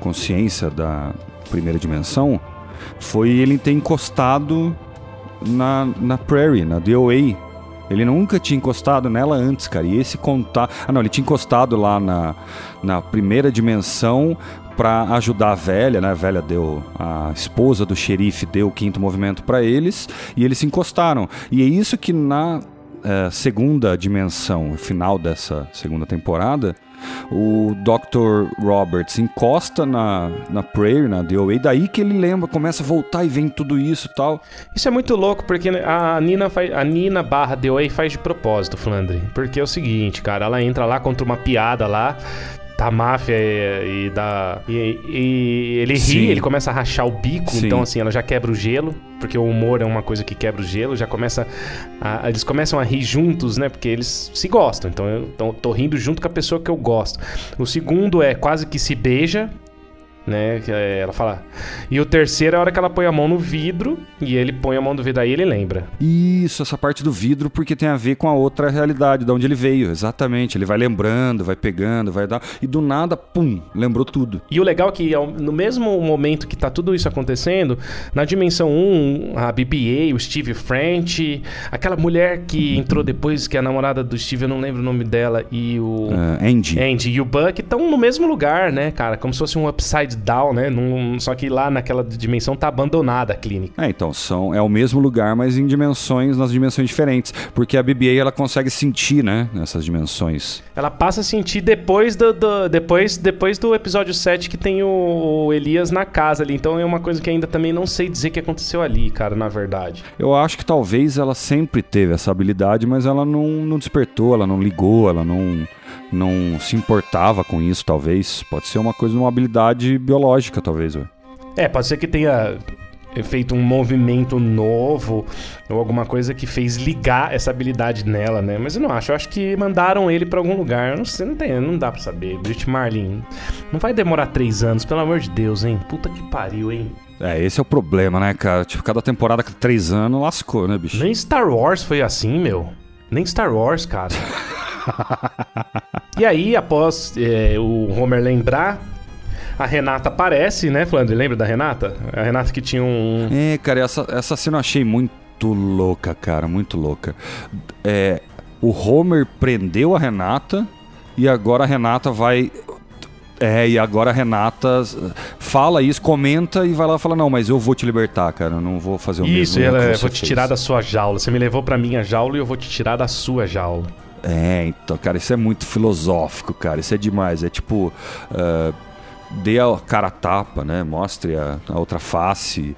consciência da primeira dimensão foi ele ter encostado na, na Prairie, na DOA. Ele nunca tinha encostado nela antes, cara. E esse contar. Ah, não, ele tinha encostado lá na, na primeira dimensão para ajudar a velha, né? A velha deu. A esposa do xerife deu o quinto movimento para eles e eles se encostaram. E é isso que na é, segunda dimensão, final dessa segunda temporada, o Dr. Roberts encosta na, na Prayer, na DOA, daí que ele lembra, começa a voltar e vem tudo isso e tal. Isso é muito louco, porque a Nina, faz, a Nina barra DOA faz de propósito, Flandre. Porque é o seguinte, cara, ela entra lá contra uma piada lá, da máfia e, e da. E, e ele ri, Sim. ele começa a rachar o bico, Sim. então assim, ela já quebra o gelo, porque o humor é uma coisa que quebra o gelo, já começa. A, eles começam a rir juntos, né? Porque eles se gostam. Então eu tô, tô rindo junto com a pessoa que eu gosto. O segundo é quase que se beija, né? É, ela fala. E o terceiro é a hora que ela põe a mão no vidro e ele põe a mão no vidro aí ele lembra. Isso, essa parte do vidro porque tem a ver com a outra realidade, de onde ele veio, exatamente. Ele vai lembrando, vai pegando, vai dar e do nada, pum, lembrou tudo. E o legal é que no mesmo momento que tá tudo isso acontecendo, na dimensão 1, a BB-8, o Steve French, aquela mulher que entrou depois que é a namorada do Steve, eu não lembro o nome dela, e o uh, Andy. Andy e o Buck estão no mesmo lugar, né, cara? Como se fosse um upside upside down, né? Num, só que lá naquela dimensão tá abandonada a clínica. É, então, são, é o mesmo lugar, mas em dimensões, nas dimensões diferentes. Porque a BBA ela consegue sentir, né? Nessas dimensões. Ela passa a sentir depois do, do depois, depois do episódio 7 que tem o, o, Elias na casa ali. Então é uma coisa que ainda também não sei dizer que aconteceu ali, cara, na verdade. Eu acho que talvez ela sempre teve essa habilidade, mas ela não, não despertou, ela não ligou, ela não não se importava com isso, talvez. Pode ser uma coisa, uma habilidade biológica, talvez. Ué. É, pode ser que tenha feito um movimento novo ou alguma coisa que fez ligar essa habilidade nela, né? Mas eu não acho. Eu acho que mandaram ele para algum lugar. Eu não sei, não tem, não dá para saber. Brit Marlin, não vai demorar três anos, pelo amor de Deus, hein? Puta que pariu, hein? É, esse é o problema, né, cara? Tipo, cada temporada com três anos lascou, né, bicho? Nem Star Wars foi assim, meu. Nem Star Wars, cara. e aí, após é, o Homer lembrar a Renata aparece, né, Flandre? Lembra da Renata? A Renata que tinha um. É, cara, essa, essa cena eu achei muito louca, cara, muito louca. É, o Homer prendeu a Renata e agora a Renata vai. É, e agora a Renata fala isso, comenta e vai lá e fala: Não, mas eu vou te libertar, cara. Eu não vou fazer o isso, mesmo. Isso, eu vou te fez. tirar da sua jaula. Você me levou pra minha jaula e eu vou te tirar da sua jaula. É, então, cara, isso é muito filosófico, cara. Isso é demais. É tipo. Uh, dê a cara a tapa, né? Mostre a, a, outra face.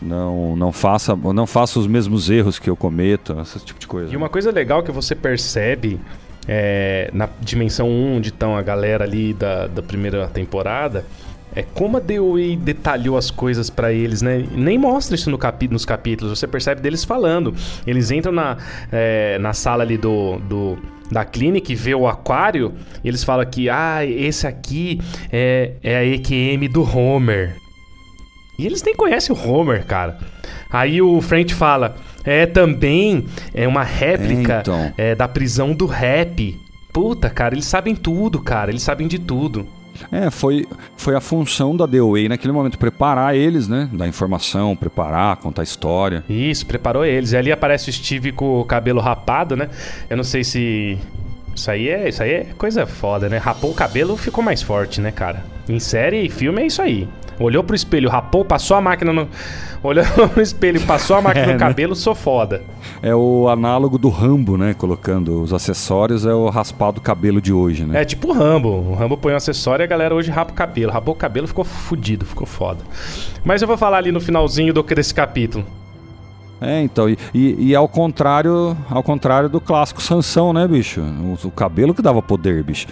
Não, não faça, não faça os mesmos erros que eu cometo, esse tipo de coisa. E uma coisa legal que você percebe é, na dimensão 1, onde estão a galera ali da, da primeira temporada, é como a DOE detalhou as coisas para eles, né? Nem mostra isso no capi nos capítulos, você percebe deles falando. Eles entram na, é, na sala ali do, do, da clínica e vê o aquário, e eles falam que, ah, esse aqui é, é a EQM do Homer. E eles nem conhecem o Homer, cara. Aí o Frank fala, é também é uma réplica então. é, da prisão do rap. Puta, cara, eles sabem tudo, cara, eles sabem de tudo. É, foi, foi a função da DOA naquele momento, preparar eles, né? Dar informação, preparar, contar história. Isso, preparou eles. E ali aparece o Steve com o cabelo rapado, né? Eu não sei se. Isso aí é, isso aí é coisa foda, né? Rapou o cabelo, ficou mais forte, né, cara? Em série e filme é isso aí. Olhou pro espelho, rapou, passou a máquina no. Olhou no espelho, passou a máquina é, no né? cabelo, sou foda. É o análogo do Rambo, né? Colocando os acessórios, é o raspado cabelo de hoje, né? É tipo o Rambo. O Rambo põe um acessório e a galera hoje rapa o cabelo. Rapou o cabelo, ficou fudido, ficou foda. Mas eu vou falar ali no finalzinho do, desse capítulo. É, então, e, e, e, ao contrário ao contrário do clássico Sansão, né, bicho? O, o, cabelo que dava poder, bicho.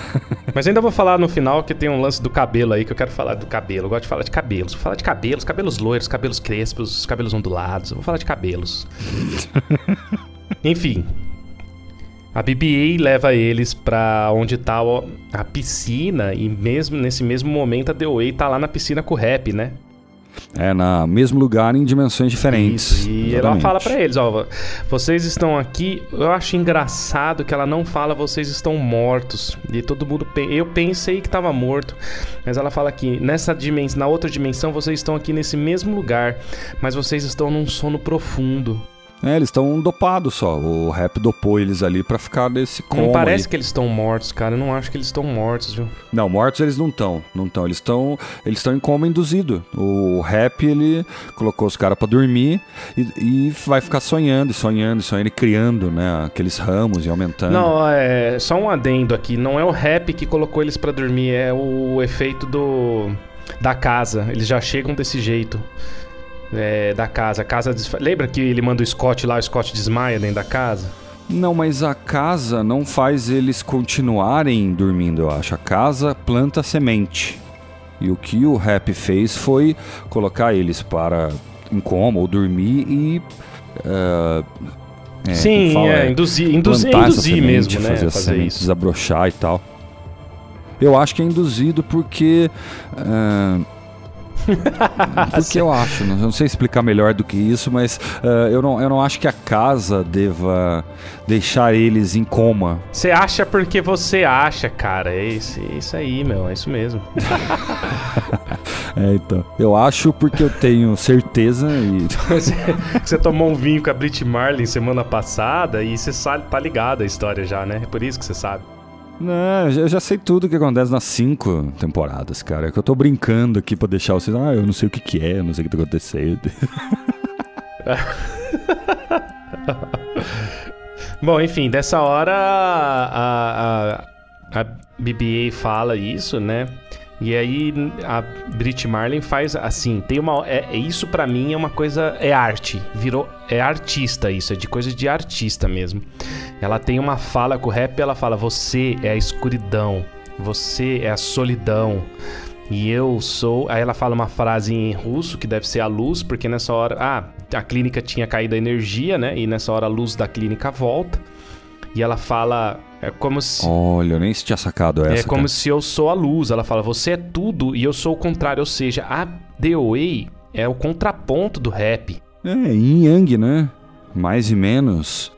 Mas ainda vou falar no final que tem um lance do cabelo aí, que eu quero falar do cabelo. Eu gosto de falar de cabelos. Vou falar de cabelos, cabelos loiros, cabelos crespos, cabelos ondulados. Eu vou falar de cabelos. Enfim. A BBA leva eles pra onde tá a piscina, e mesmo nesse mesmo momento a DOA tá lá na piscina com o rap, né? É, no mesmo lugar em dimensões diferentes. Isso, e ela Exatamente. fala pra eles, ó, vocês estão aqui, eu acho engraçado que ela não fala vocês estão mortos. E todo mundo, eu pensei que tava morto, mas ela fala aqui, nessa dimensão, na outra dimensão, vocês estão aqui nesse mesmo lugar, mas vocês estão num sono profundo. É, eles estão dopados só. O rap dopou eles ali pra ficar nesse coma. Não parece aí. que eles estão mortos, cara, eu não acho que eles estão mortos, viu? Não, mortos eles não estão. Não estão. Eles estão eles estão em coma induzido. O rap, ele colocou os caras pra dormir e, e vai ficar sonhando, e sonhando, e sonhando, e criando, né? Aqueles ramos e aumentando. Não, é só um adendo aqui. Não é o rap que colocou eles pra dormir, é o efeito do da casa. Eles já chegam desse jeito. É, da casa. A casa desfa... Lembra que ele manda o Scott lá, o Scott desmaia dentro da casa? Não, mas a casa não faz eles continuarem dormindo, eu acho. A casa planta semente. E o que o rap fez foi colocar eles para em coma ou dormir e. ah, é, Sim, como fala? é, induzir, induzir, induzir semente, mesmo, né? Fazer, Fazer semente isso. desabrochar e tal. Eu acho que é induzido porque. ah, porque eu acho, não, eu não sei explicar melhor do que isso, mas ah, eu, não, eu não acho que a casa deva deixar eles em coma. Você acha porque você acha, cara. É isso, é isso aí, meu. É isso mesmo. É, então. Eu acho porque eu tenho certeza e. você, você tomou um vinho com a Brit Marlin semana passada e você sabe, tá ligado a história já, né? É por isso que você sabe. Não, eu já- sei tudo o que acontece nas cinco temporadas, cara. É que eu tô brincando aqui pra deixar vocês. Ah, eu não sei o que, que é, eu não sei o que tá acontecendo. Bom, enfim, dessa hora a, a, a BBA fala isso, né? E aí a Brit Marlin faz assim, tem uma é, é- isso pra mim é uma coisa é arte, virou é artista isso, é de coisa de artista mesmo. Ela tem uma fala com o rap, ela fala: "Você é a escuridão, você é a solidão". E eu sou. Aí ela fala uma frase em russo que deve ser a luz, porque nessa hora. Ah, a clínica tinha caído a energia, né? E nessa hora a luz da clínica volta. E ela fala. É como se. Olha, eu nem tinha sacado essa. é como cara. se eu sou a luz. Ela fala, você é tudo e eu sou o contrário. Ou seja, a DOA é o contraponto do rap. É, yin yang, né? Mais e menos.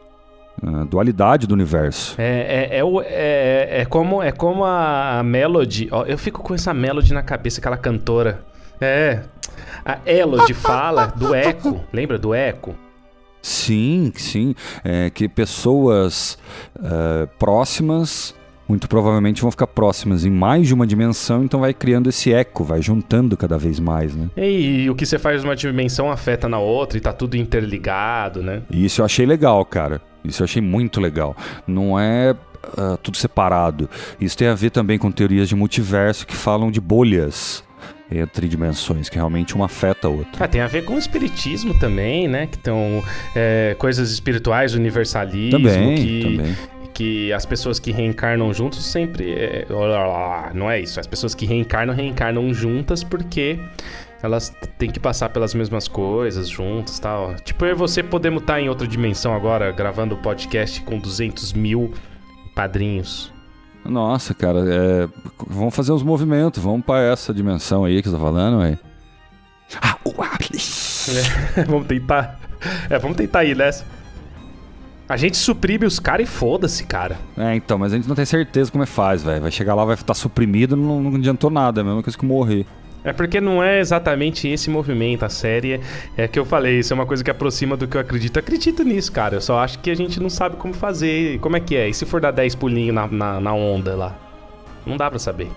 A dualidade do universo. É, é, é, o- é, é como, é como a Melody. ó, eu fico com essa Melody na cabeça, aquela cantora. É. A Elodie fala do eco. Lembra do eco? Sim, sim. É que pessoas eh, próximas, muito provavelmente vão ficar próximas em mais de uma dimensão, então vai criando esse eco, vai juntando cada vez mais, né? E, o que você faz numa dimensão afeta na outra e tá tudo interligado, né? Isso eu achei legal, cara. Isso eu achei muito legal. Não é ah, tudo separado. Isso tem a ver também com teorias de multiverso que falam de bolhas entre dimensões, que realmente uma afeta a outra. Ah, tem a ver com o espiritismo também, né? Que estão coisas espirituais, universalismo, Também, que, também. que as pessoas que reencarnam juntos sempre. é, não é isso. As pessoas que reencarnam, reencarnam juntas porque elas têm que passar pelas mesmas coisas juntas tal. Tipo, eu e você podemos estar em outra dimensão agora, gravando o podcast com 200 mil padrinhos. Nossa, cara, é, vamos fazer os movimentos, vamos pra essa dimensão aí que você tá falando, aí. Ah, o vamos tentar. É, vamos tentar ir nessa. A gente suprime os caras e foda-se, cara. É, então, mas a gente não tem certeza como é faz, velho. Vai chegar lá, vai estar suprimido, não, não adiantou nada, é a mesma coisa que morrer. É porque não é exatamente esse movimento. A série é, que eu falei, isso é uma coisa que aproxima do que eu acredito. Eu acredito nisso, cara. Eu só acho que a gente não sabe como fazer. Como é que é? E se for dar 10 pulinhos na, na, na onda lá? Não dá pra saber.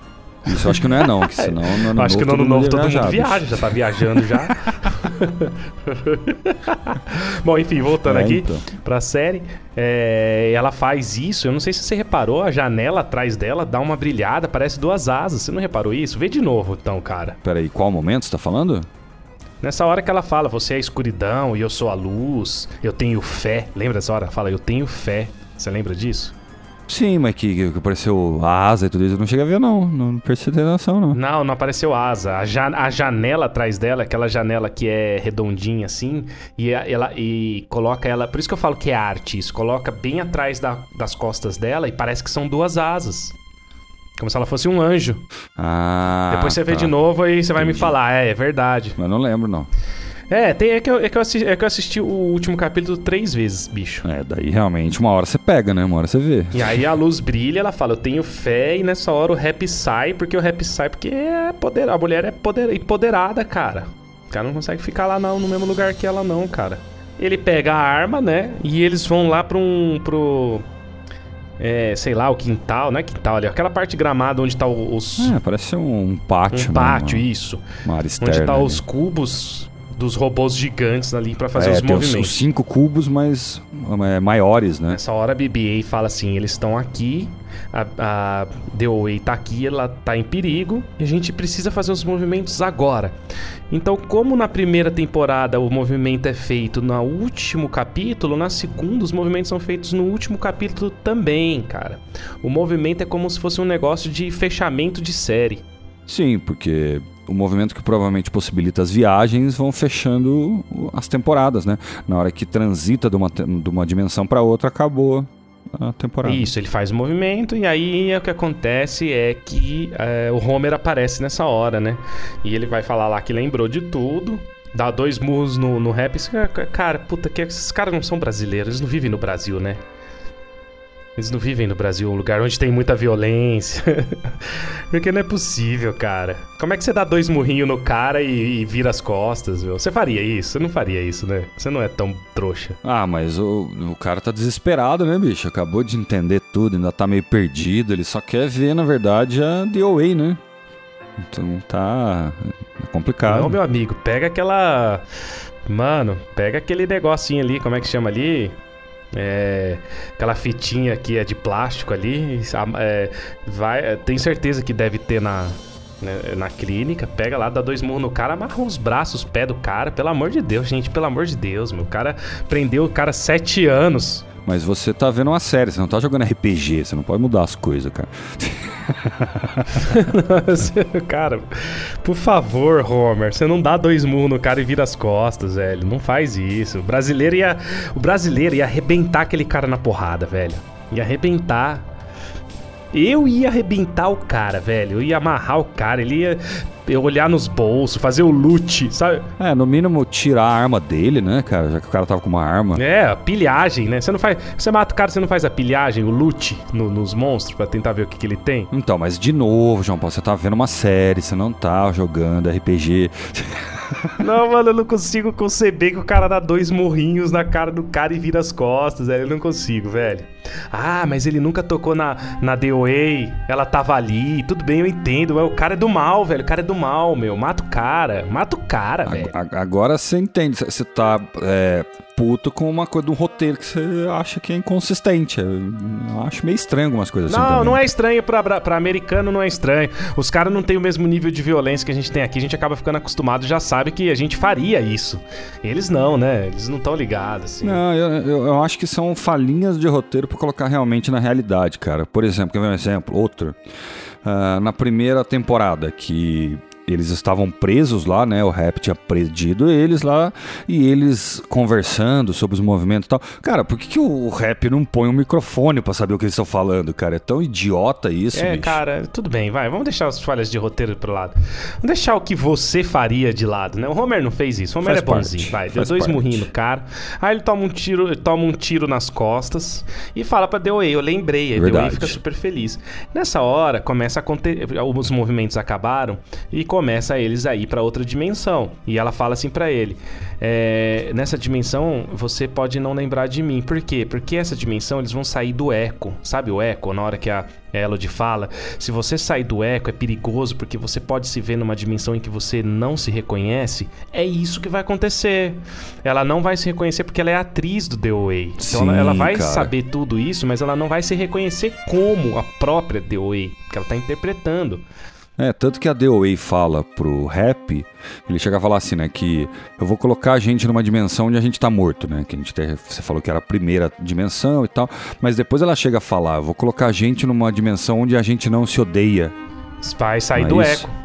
Isso eu acho que não é não, que senão no ano acho que no ano novo todo mundo viaja, já tá viajando já. Bom, enfim, voltando É, aqui então. pra série. é, ela faz isso, eu não sei se você reparou, a janela atrás dela dá uma brilhada, parece duas asas. Você não reparou isso? Vê de novo, então, cara. Peraí, qual momento você tá falando? Nessa hora que ela fala, você é a escuridão e eu sou a luz, eu tenho fé. Lembra dessa hora? Fala, eu tenho fé. Você lembra disso? Sim, mas que, que apareceu asa e tudo isso, eu não cheguei a ver não, não percebi atenção não. Não, não apareceu asa. A, ja- a janela atrás dela, aquela janela que é redondinha assim, e ela e coloca ela. Por isso que eu falo que é arte isso. Coloca bem atrás da- das costas dela e parece que são duas asas. Como se ela fosse um anjo. Ah. Depois você vê tá. de novo e você vai me Entendi. falar, é, é verdade. Mas não lembro, não. É, tem, é, que eu, é, que eu assisti, é que eu assisti o último capítulo três vezes, bicho. É, daí realmente uma hora você pega, né? Uma hora você vê. E aí a luz brilha, ela fala, eu tenho fé, e nessa hora o rap sai, porque o rap sai porque é poder, a mulher é poder, empoderada, cara. O cara não consegue ficar lá não, no mesmo lugar que ela não, cara. Ele pega a arma, né? E eles vão lá pra um. pro. É, sei lá, o quintal, não é quintal ali, aquela parte gramada onde tá os. É, parece ser um, um pátio, um né? pátio, Uma, isso. uma área externa. Onde tá ali. os cubos dos robôs gigantes ali pra fazer é, os movimentos. Os cinco cubos, mas é, maiores, né? Nessa hora a BB-8 fala assim, eles estão aqui, a, a DOA tá aqui, ela tá em perigo, e a gente precisa fazer os movimentos agora. Então, como na primeira temporada o movimento é feito no último capítulo, na segunda os movimentos são feitos no último capítulo também, cara. O movimento é como se fosse um negócio de fechamento de série. Sim, porque o movimento que provavelmente possibilita as viagens vão fechando as temporadas, né? Na hora que transita de uma, de uma dimensão para outra, acabou a temporada. Isso, ele faz o movimento e aí o que acontece é que é, o Homer aparece nessa hora, né? E ele vai falar lá que lembrou de tudo, dá dois murros no, no rap. Cara, puta, que esses caras não são brasileiros, eles não vivem no Brasil, né? Eles não vivem no Brasil, um lugar onde tem muita violência. Porque não é possível, cara. Como é que você dá dois murrinhos no cara e, e vira as costas, meu? Você faria isso? Você não faria isso, né? Você não é tão trouxa. Ah, mas o, o cara tá desesperado, né, bicho? Acabou de entender tudo, ainda tá meio perdido. Ele só quer ver, na verdade, a DOA, né? Então tá é complicado. Não, meu amigo, pega aquela. Mano, pega aquele negocinho ali, como é que chama ali? É, aquela fitinha que é de plástico ali. é, vai, tenho certeza que deve ter na, né, na clínica. Pega lá, dá dois murros no cara, amarra os braços, os pés do cara. Pelo amor de Deus, gente, pelo amor de Deus, meu. O cara prendeu o cara sete anos. Mas você tá vendo uma série, você não tá jogando RPG, você não pode mudar as coisas, cara. cara, por favor, Homer, você não dá dois murros no cara e vira as costas, velho. Não faz isso. O brasileiro ia, o brasileiro ia arrebentar aquele cara na porrada, velho. Ia arrebentar. Eu ia arrebentar o cara, velho. Eu ia amarrar o cara, ele ia olhar nos bolsos, fazer o loot, sabe? É, no mínimo tirar a arma dele, né, cara? Já que o cara tava com uma arma. É, a pilhagem, né? Você não faz, você mata o cara, você não faz a pilhagem, o loot no- nos monstros pra tentar ver o que, que ele tem. Então, mas de novo, João Paulo, você tá vendo uma série, você não tá jogando RPG. Não, mano, eu não consigo conceber que o cara dá dois morrinhos na cara do cara e vira as costas, velho. Eu não consigo, velho. Ah, mas ele nunca tocou na, na DOA, ela tava ali. Tudo bem, eu entendo. Mas o cara é do mal, velho. O cara é do mal, meu. Mata o cara. Mata o cara, velho. A- a- Agora você entende, você- tá é, puto com uma coisa de um roteiro que você acha que é inconsistente. Eu acho meio estranho algumas coisas assim. Não, não é estranho pra, pra, americano, não é estranho. Os caras não têm o mesmo nível de violência que a gente tem aqui. A gente acaba ficando acostumado, já sabe que a gente faria isso. Eles não, né? Eles não estão ligados, assim. Não, eu, eu, eu acho que são falinhas de roteiro pra colocar realmente na realidade, cara. Por exemplo, quer ver um exemplo? Outro. Ah, na primeira temporada, que eles estavam presos lá, né? O Rap tinha prendido eles lá e eles conversando sobre os movimentos e tal. Cara, por que, que o Rap não põe um microfone pra saber o que eles estão falando, cara? É tão idiota isso, É, bicho. cara, tudo bem, vai. Vamos deixar as falhas de roteiro pro lado. Vamos deixar o que você faria de lado, né? O Homer não fez isso. O Homer Faz é bonzinho, parte, vai. Deu faz dois parte. murrinhos no cara. Aí ele toma um tiro, toma um tiro nas costas e fala pra DOA, eu lembrei. Aí DOA Verdade. fica super feliz. Nessa hora, começa a acontecer. Os movimentos acabaram e começa eles a ir pra outra dimensão. E ela fala assim pra ele: é, nessa dimensão você pode não lembrar de mim. Por quê? Porque essa dimensão eles vão sair do eco. Sabe o eco? Na hora que a Elodie fala, se você sair do eco é perigoso porque você pode se ver numa dimensão em que você não se reconhece. É isso que vai acontecer. Ela não vai se reconhecer porque ela é atriz do The Way. Então ela, ela vai cara. saber tudo isso, mas ela não vai se reconhecer como a própria The Way, que ela tá interpretando. É, tanto que a DOA fala pro rap, ele chega a falar assim, né, que eu vou colocar a gente numa dimensão onde a gente tá morto, né, que a gente tem, você falou que era a primeira dimensão e tal, mas depois ela chega a falar, eu vou colocar a gente numa dimensão onde a gente não se odeia. Vai sair é do isso? eco.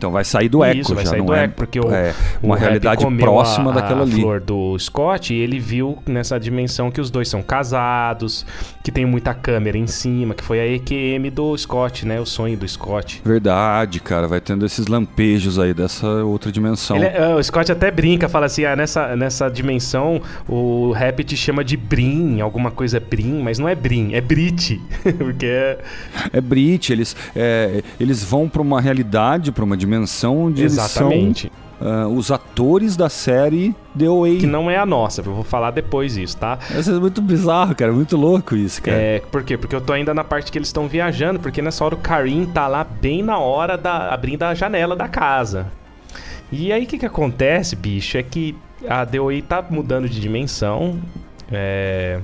Então vai sair do eco, Isso, vai já sair não do é, eco, porque o, é o uma Rap realidade próxima a, daquela a ali. flor do Scott e ele viu nessa dimensão que os dois são casados, que tem muita câmera em cima, que foi a EQM do Scott, né? O sonho do Scott. Verdade, cara, vai tendo esses lampejos aí dessa outra dimensão. É- o Scott até brinca, fala assim: ah, nessa, nessa dimensão o rap te chama de Brin, alguma coisa Brin, mas não é Brin, é Brit. Porque é. É Brit, eles, é, eles vão pra uma realidade, pra uma dimensão onde Exatamente. eles são ah, os atores da série The Away. Que não é a nossa, eu vou falar depois isso, tá? Isso é muito bizarro, cara, muito louco isso, cara. É, por quê? Porque eu tô ainda na parte que eles estão viajando, porque nessa hora o Karim tá lá bem na hora da abrindo a janela da casa. E aí o que que acontece, bicho, é que a DOI tá mudando de dimensão. É...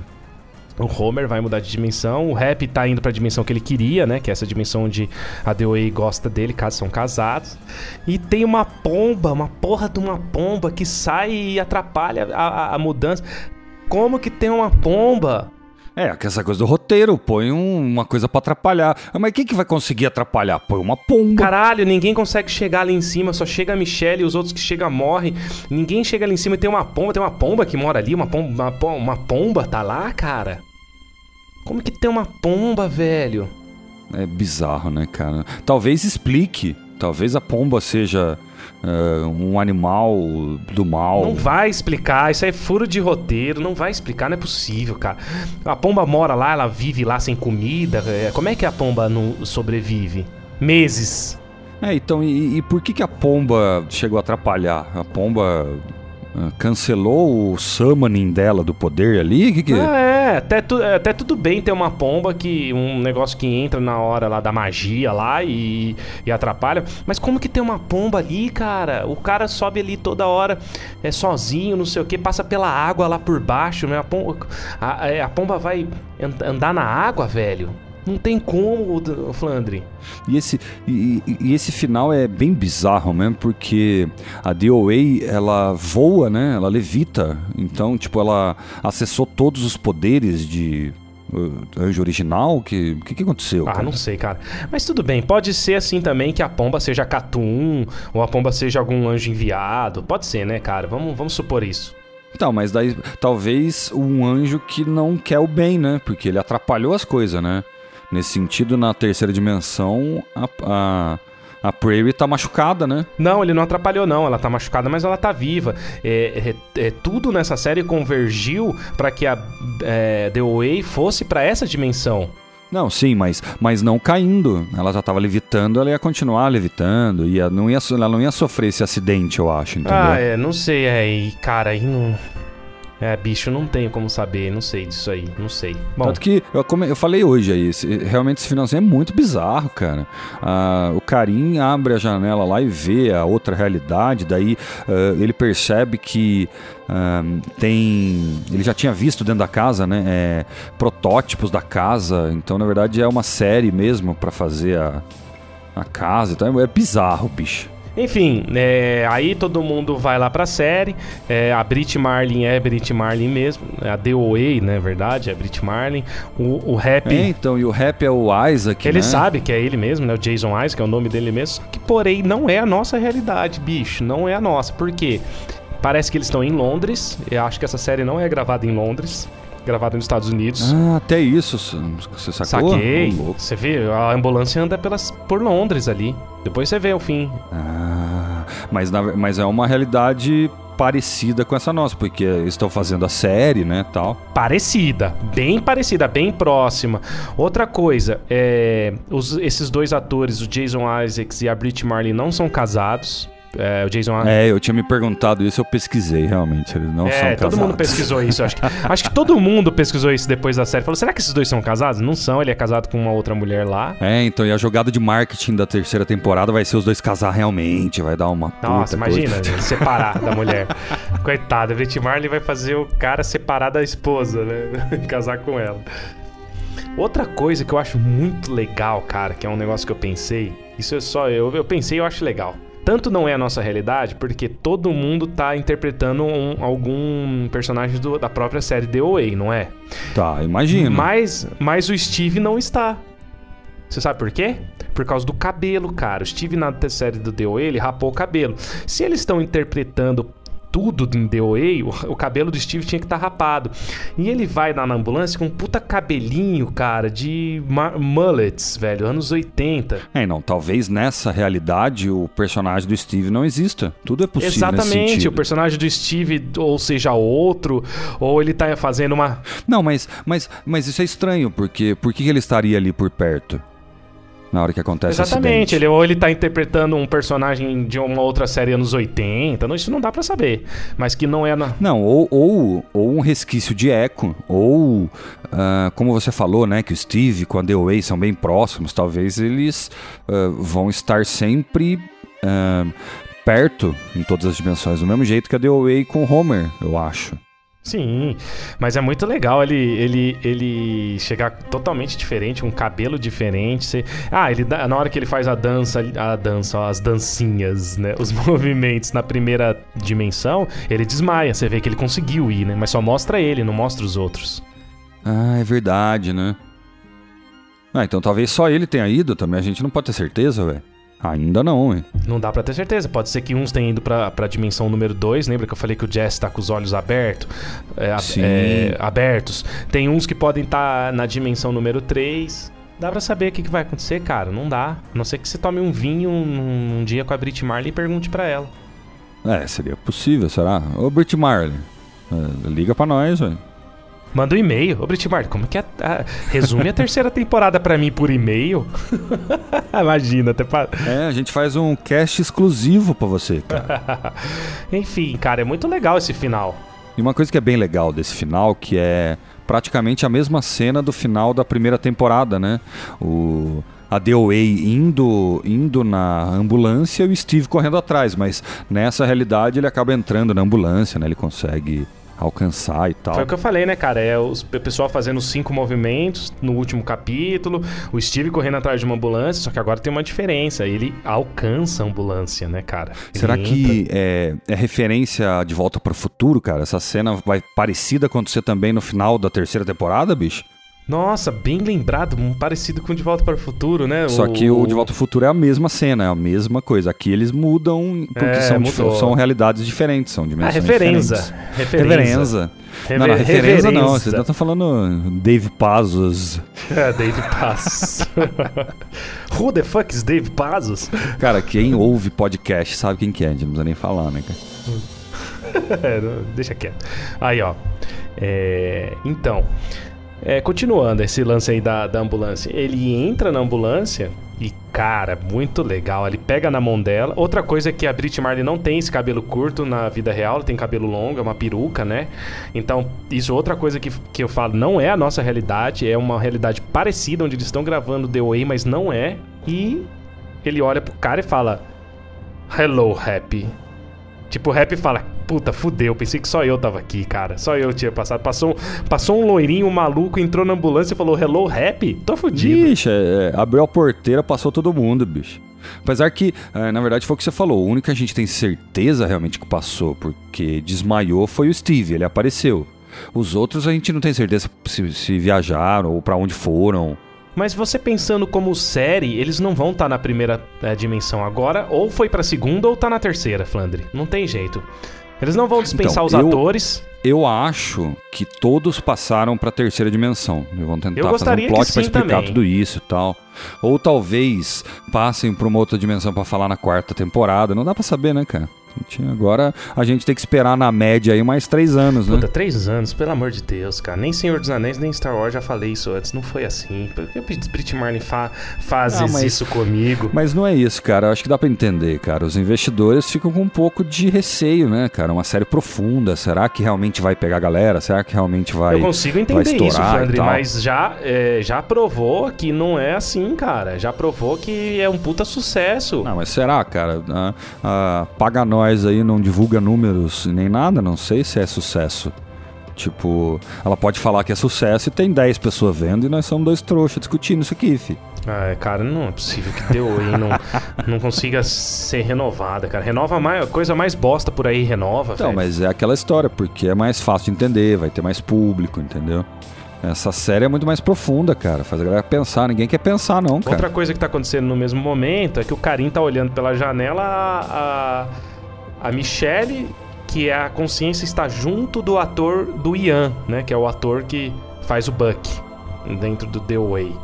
O Homer vai mudar de dimensão, o Rap tá indo pra dimensão que ele queria, né? Que é essa dimensão onde a DOA gosta dele, caso são casados. E tem uma pomba, uma porra de uma pomba que sai e atrapalha a, a- a mudança. Como que tem uma pomba? É, que essa coisa do roteiro, põe um- uma coisa pra atrapalhar. Ah, Mas quem que vai conseguir atrapalhar? Põe uma pomba. Caralho, ninguém consegue chegar ali em cima, só chega a Michelle e os outros que chegam morrem. Ninguém chega ali em cima e tem uma pomba, tem uma pomba que mora ali, uma pomba, uma pomba, uma pomba tá lá, cara? Como que tem uma pomba, velho? É bizarro, né, cara? Talvez explique. Talvez a pomba seja ah, um animal do mal. Não vai explicar, isso aí é furo de roteiro, não vai explicar, não é possível, cara. A pomba mora lá, ela vive lá sem comida. é, Como é que a pomba não sobrevive? Meses. É, então, e, e por que, que a pomba chegou a atrapalhar? A pomba ah, cancelou o summoning dela do poder ali? Que que... Ah, é, até, tu- até tudo bem ter uma pomba que. um negócio que entra na hora lá da magia lá e, e atrapalha. Mas como que tem uma pomba ali, cara? O cara sobe ali toda hora é sozinho, não sei o que, passa pela água lá por baixo, né? A pomba, a, é, a pomba vai and- andar na água, velho. Não tem como, D- Flandre. E esse, e, e- e esse final é bem bizarro mesmo, porque a DOA, ela voa, né? Ela levita. Então, tipo, ela acessou todos os poderes de uh, anjo original. O que, que, que aconteceu? Ah, cara? não sei, cara. Mas tudo bem, pode ser assim também que a pomba seja Catum, ou a pomba seja algum anjo enviado. Pode ser, né, cara? Vamos, vamos supor isso. Então, mas daí talvez um anjo que não quer o bem, né? Porque ele atrapalhou as coisas, né? Nesse sentido, na terceira dimensão, a, a, a Prairie tá machucada, né? Não, ele não atrapalhou, não. Ela tá machucada, mas ela tá viva. É, é- é, tudo nessa série convergiu pra que a é, The Way fosse pra essa dimensão. Não, sim, mas, mas não caindo. Ela já tava levitando, ela ia continuar levitando. Ia, não ia, ela não ia sofrer esse acidente, eu acho, entendeu? Ah, é, não sei, é, e, cara, aí não. É, bicho, não tenho como saber, não sei disso aí, não sei. Bom, Tanto que eu, eu falei hoje aí, realmente esse finalzinho é muito bizarro, cara. Ah, o Karim abre a janela lá e vê a outra realidade, daí ah, ele percebe que ah, tem. Ele já tinha visto dentro da casa, né? é, protótipos da casa, então na verdade é uma série mesmo pra fazer a, a casa, então é, é bizarro, bicho. Enfim, é, aí todo mundo vai lá pra série. é, a Brit Marlin é Brit Marlin mesmo. A DOA, na verdade, é Brit Marlin. O, o rap. É, então, e o rap é o Isaac, Ele né? sabe que é ele mesmo, né? O Jason Isaac, é o nome dele mesmo. Só que, porém, não é a nossa realidade, bicho. Não é a nossa. Por quê? Parece que eles estão em Londres. Eu acho que essa série não é gravada em Londres. Gravada nos Estados Unidos. Ah, até isso, você sacou? Saquei. Você vê, a ambulância anda pelas, por Londres ali. Depois você vê o fim. Ah, mas, na- mas é uma realidade parecida com essa nossa, porque estão fazendo a série, né, tal. Parecida, bem parecida, bem próxima. Outra coisa, é, os- esses dois atores, o Jason Isaacs e a Brit Marley, não são casados. É, o Jason É, eu tinha me perguntado isso, eu pesquisei, realmente, eles não É, são todo casados. mundo pesquisou isso. Acho que, acho que todo mundo pesquisou isso depois da série. Falou, será que esses dois são casados? Não são, ele é casado com uma outra mulher lá. É, então, e a jogada de marketing da terceira temporada vai ser os dois casar realmente, vai dar uma puta Nossa, coisa. imagina, separar da mulher. Coitada, a Brit Marley vai fazer o cara separar da esposa, né? Casar com ela. Outra coisa que eu acho muito legal, cara, que é um negócio que eu pensei, isso é só eu, eu pensei e eu acho legal. Tanto não é a nossa realidade, porque todo mundo tá interpretando um- algum personagem do- da própria série The Away, não é? Tá, imagina. Mas, mas o Steve não está. Você sabe por quê? Por causa do cabelo, cara. O Steve na série do DOA, ele rapou o cabelo. Se eles estão interpretando tudo em DOA, o, o cabelo do Steve tinha que estar tá rapado. E ele vai lá na ambulância com um puta cabelinho, cara, de mullets, velho, anos 80. É, não, talvez nessa realidade o personagem do Steve não exista. Tudo é possível Exatamente, o personagem do Steve ou seja outro, ou ele tá fazendo uma... Não, mas, mas, mas isso é estranho, porque por que ele estaria ali por perto? Na hora que acontece Exatamente, ele, ou ele tá interpretando um personagem de uma outra série anos 80, não, isso não dá para saber. Mas que não é na. Não, ou, ou, ou um resquício de eco, ou uh, como você falou, né, que o Steve com a DOA são bem próximos, talvez eles uh, vão estar sempre. Uh, perto em todas as dimensões, do mesmo jeito que a DOA com o Homer, eu acho. Sim, mas é muito legal ele, ele, ele chegar totalmente diferente, um cabelo diferente. Você... Ah, ele na hora que ele faz a dança, a dança, as dancinhas, né? Os movimentos na primeira dimensão, ele desmaia. Você vê que ele conseguiu ir, né? Mas só mostra ele, não mostra os outros. Ah, é verdade, né? Ah, então talvez só ele tenha ido também. A gente não pode ter certeza, velho. Ainda não, hein? Não dá para ter certeza. Pode ser que uns tenham ido pra, pra dimensão número 2. Lembra que eu falei que o Jess tá com os olhos abertos? É, é, abertos. Tem uns que podem estar tá na dimensão número 3. Dá pra saber o que, que, vai acontecer, cara. Não dá. A não ser que você tome um vinho um, um dia com a Brit Marley e pergunte para ela. É, seria possível, será? Ô, Brit Marley, é, liga pra nós, velho. Manda um e-mail. Ô, Britmart, como que é? A... Resume a terceira temporada para mim por e-mail. Imagina, até pa... É, a gente faz um cast exclusivo para você, cara. Enfim, cara, é muito legal esse final. E uma coisa que é bem legal desse final, que é praticamente a mesma cena do final da primeira temporada, né? O a DOA indo, indo na ambulância e o Steve correndo atrás, mas nessa realidade ele acaba entrando na ambulância, né? Ele consegue alcançar e tal. Foi o que eu falei, né, cara? É o pessoal fazendo cinco movimentos no último capítulo, o Steve correndo atrás de uma ambulância, só que agora tem uma diferença. Ele alcança a ambulância, né, cara? Ele Será entra... que é, é, referência de Volta para o Futuro, cara? Essa cena vai parecida acontecer também no final da terceira temporada, bicho? Nossa, bem lembrado, parecido com De Volta para o Futuro, né? Só o... que o De Volta para o Futuro é a mesma cena, é a mesma coisa. Aqui eles mudam porque é, são, são realidades diferentes, são dimensões ah, referenza. diferentes. Referenza. Refer... Não, não, referenza não, vocês não estão falando Dave Pazos. É, Dave Pazos. Who the fuck is Dave Pazos? Cara, quem ouve podcast sabe quem que é, não precisa nem falar, né, cara? é, deixa quieto. Aí, ó. É, então... É, continuando esse lance aí da, da ambulância. Ele entra na ambulância e, cara, muito legal. Ele pega na mão dela. Outra coisa é que a Brit Marley não tem esse cabelo curto na vida real, ela tem cabelo longo, é uma peruca, né? Então, isso é outra coisa que, que eu falo, não é a nossa realidade, é uma realidade parecida, onde eles estão gravando The Way, mas não é. E ele olha pro cara e fala: Hello, Happy. Tipo, o Rap fala, puta, fudeu, pensei que só eu tava aqui, cara. Só eu tinha passado. Passou, passou um loirinho, um maluco, entrou na ambulância e falou, hello, Rap? Tô fudido. Bicho, é, é, abriu a porteira, passou todo mundo, bicho. Apesar que, é, na verdade, foi o que você falou. O único que a gente tem certeza realmente que passou, porque desmaiou, foi o Steve, ele apareceu. Os outros a gente não tem certeza se, se viajaram ou para onde foram. Mas você pensando como série, eles não vão estar tá na primeira é, dimensão agora, ou foi pra segunda ou tá na terceira, Flandre. Não tem jeito. Eles não vão dispensar então, os eu, atores. Eu acho que todos passaram pra terceira dimensão. Eles vão tentar fazer um plot pra explicar também. tudo isso e tal. Ou talvez passem pra uma outra dimensão para falar na quarta temporada. Não dá para saber, né, cara? Agora a gente tem que esperar na média aí mais três anos, né? Puta, três anos, pelo amor de Deus, cara. Nem Senhor dos Anéis, nem Star Wars já falei isso antes. Não foi assim. Por que Brit Marlin fa faz ah, isso comigo? Mas não é isso, cara. Eu acho que dá pra entender, cara. Os investidores ficam com um pouco de receio, né, cara? Uma série profunda. Será que realmente vai pegar a galera? Será que realmente vai. Eu consigo entender isso, Flandre, mas já, é, já provou que não é assim, cara. Já provou que é um puta sucesso. Não, mas será, cara? Ah, ah, paga nós nós aí não divulga números nem nada, não sei se é sucesso. Tipo, ela pode falar que é sucesso e tem 10 pessoas vendo e nós somos dois trouxas discutindo isso aqui, fi. Ah, cara, não é possível que deu aí não, não consiga ser renovada, cara. Renova mais, coisa mais bosta por aí, renova, Então, mas é aquela história, porque é mais fácil de entender, vai ter mais público, entendeu? Essa série é muito mais profunda, cara. Faz a galera pensar. Ninguém quer pensar, não, cara. Outra coisa que tá acontecendo no mesmo momento é que o Karim tá olhando pela janela a, a, a Michelle, que é a consciência está junto do ator do Ian, né? Que é o ator que faz o Buck dentro do The Way.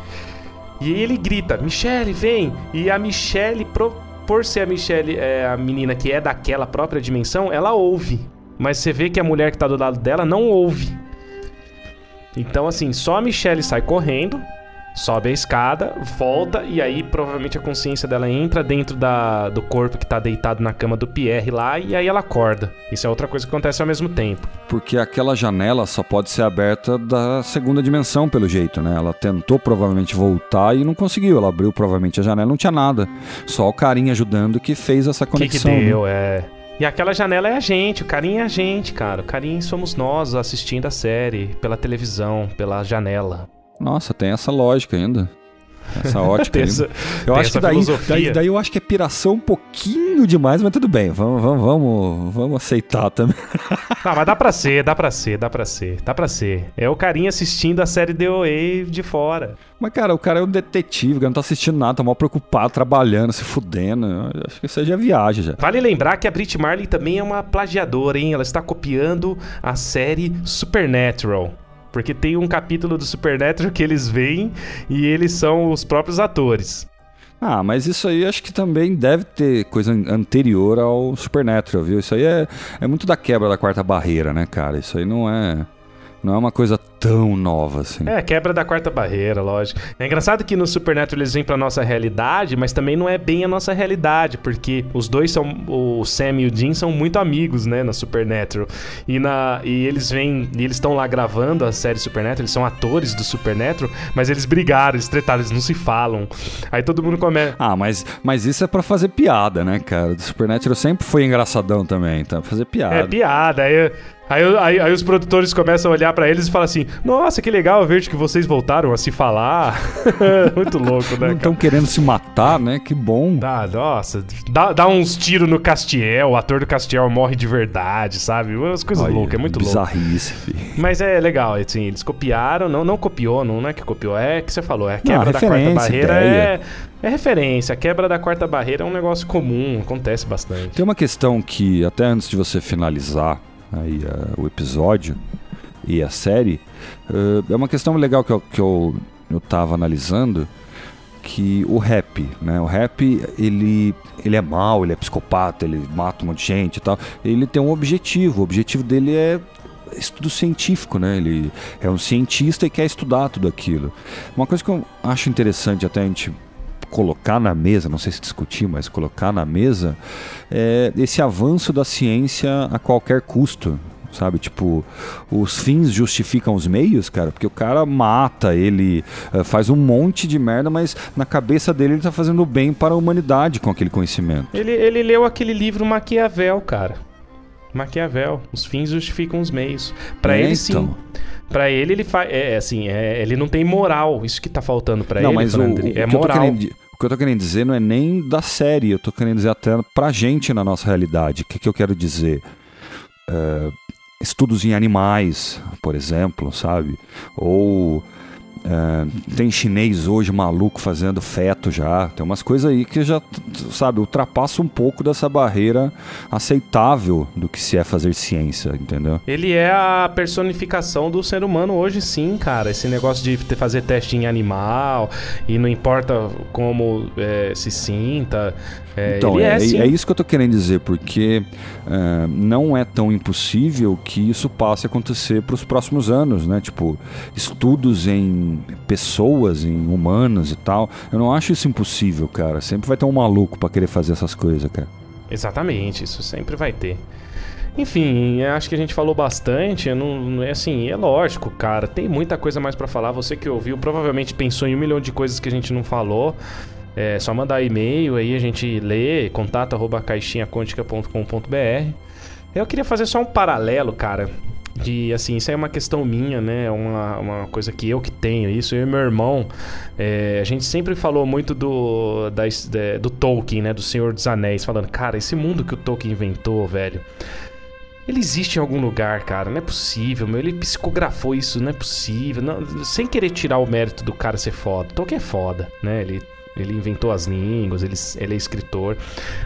E ele grita, Michelle, vem! E a Michelle, por, ser a Michelle é, a menina que é daquela própria dimensão, ela ouve. Mas você vê que a mulher que tá do lado dela não ouve. Então, assim, só a Michelle sai correndo, sobe a escada, volta e aí provavelmente a consciência dela entra dentro da, do corpo que tá deitado na cama do Pierre lá e aí ela acorda. Isso é outra coisa que acontece ao mesmo tempo. Porque aquela janela só pode ser aberta da segunda dimensão, pelo jeito, né? Ela tentou provavelmente voltar e não conseguiu. Ela abriu provavelmente a janela, não tinha nada. Só o carinha ajudando que fez essa conexão. Que que né? deu, é. E aquela janela é a gente, o carinho é a gente, cara. O carinho somos nós assistindo a série pela televisão, pela janela. Nossa, tem essa lógica ainda. Essa ótica. Essa- eu acho que daí, daí, daí eu acho que é piração um pouquinho demais, mas tudo bem. Vamos, vamos, vamos, vamos aceitar também. Ah, mas dá pra ser, dá pra ser, dá pra ser, dá pra ser. É o carinha assistindo a série DOA de fora. Mas, cara, o cara é um detetive, cara, não tá assistindo nada, tá mal preocupado, trabalhando, se fudendo. Eu acho que isso aí já é viagem já. Vale lembrar que a Brit Marley também é uma plagiadora, hein? Ela está copiando a série Supernatural. Porque tem um capítulo do Supernatural que eles veem e eles são os próprios atores. Ah, mas isso aí acho que também deve ter coisa an- anterior ao Supernatural, viu? Isso aí é, é muito da quebra da quarta barreira, né, cara? Isso aí não é. Não é uma coisa tão nova assim. É, quebra da quarta barreira, lógico. É engraçado que no Supernatural eles vêm pra nossa realidade, mas também não é bem a nossa realidade, porque os dois são. O Sam e o Dean são muito amigos, né, na Supernatural. E, na, e eles vêm. E eles estão lá gravando a série Supernatural, eles são atores do Supernatural, mas eles brigaram, eles tretaram, eles não se falam. Aí todo mundo começa. Ah, mas, mas isso é pra fazer piada, né, cara? O Supernatural sempre foi engraçadão também, tá? Pra fazer piada. É piada. Aí, aí, aí, aí os produtores começam a olhar pra eles e falam assim: Nossa, que legal ver que vocês voltaram a se falar. Muito louco, né? não estão querendo se matar, né? Que bom. Dá, nossa, dá, dá uns tiros no Castiel, o ator do Castiel morre de verdade, sabe? Umas coisas Olha, loucas, é muito louco. Bizarrice, filho. Mas é legal, assim, eles copiaram, não, não copiou, não é que copiou, é que você falou, é a quebra da quarta referência, barreira, é, é referência. A quebra da quarta barreira é um negócio comum, acontece bastante. Tem uma questão que, até antes de você finalizar aí, eh, o episódio e a série, eh, é uma questão legal que eu, que eu, eu tava analisando, que o rap, né? O rap, ele, ele é mau, ele é psicopata, ele mata um monte de gente e tal. Ele tem um objetivo, o objetivo dele é estudo científico, né? Ele é um cientista e quer estudar tudo aquilo. Uma coisa que eu acho interessante até a gente colocar na mesa, não sei se discutir, mas colocar na mesa, é esse avanço da ciência a qualquer custo. Sabe, tipo, os fins justificam os meios, cara, porque o cara mata, ele eh, faz um monte de merda, mas na cabeça dele ele tá fazendo bem para a humanidade com aquele conhecimento. Ele, ele leu aquele livro Maquiavel, cara. Maquiavel, os fins justificam os meios. Pra É, ele então. sim. Pra ele ele faz, é assim, é, ele não tem moral, isso que tá faltando pra não, ele, mas o, o é que eu tô moral. querendo, que eu tô querendo dizer não é nem da série, eu tô querendo dizer até pra gente na nossa realidade. O que, que eu quero dizer? É, estudos em animais, por exemplo, sabe? Ou é, tem chinês hoje maluco fazendo feto já. Tem umas coisas aí que já, sabe, ultrapassa um pouco dessa barreira aceitável do que se é fazer ciência, entendeu? Ele é a personificação do ser humano hoje sim, cara. Esse negócio de fazer teste em animal e não importa como é, se sinta. É, Então, ele é, é, sim. é isso que eu tô querendo dizer, porque é, não é tão impossível que isso passe a acontecer para os próximos anos, né? Tipo, estudos em pessoas, em humanos e tal. Eu não acho isso impossível, cara. Sempre vai ter um maluco para querer fazer essas coisas, cara. Exatamente, isso sempre vai ter. Enfim, acho que a gente falou bastante. Não, é assim, é lógico, cara. Tem muita coisa mais pra falar. Você que ouviu provavelmente pensou em um milhão de coisas que a gente não falou. É só mandar e-mail aí, a gente lê, contato. Eu queria fazer só um paralelo, cara. De assim, isso é uma questão minha, né? Uma, uma coisa que eu que tenho, isso, eu e meu irmão. é, a gente sempre falou muito do, da- do Tolkien, né? Do Senhor dos Anéis, falando, cara, esse mundo que o Tolkien inventou, velho. Ele existe em algum lugar, cara. Não é possível, meu. Ele psicografou isso, não é possível. Não, sem querer tirar o mérito do cara ser foda. Tolkien é foda, né? Ele, ele inventou as línguas, ele, ele é escritor.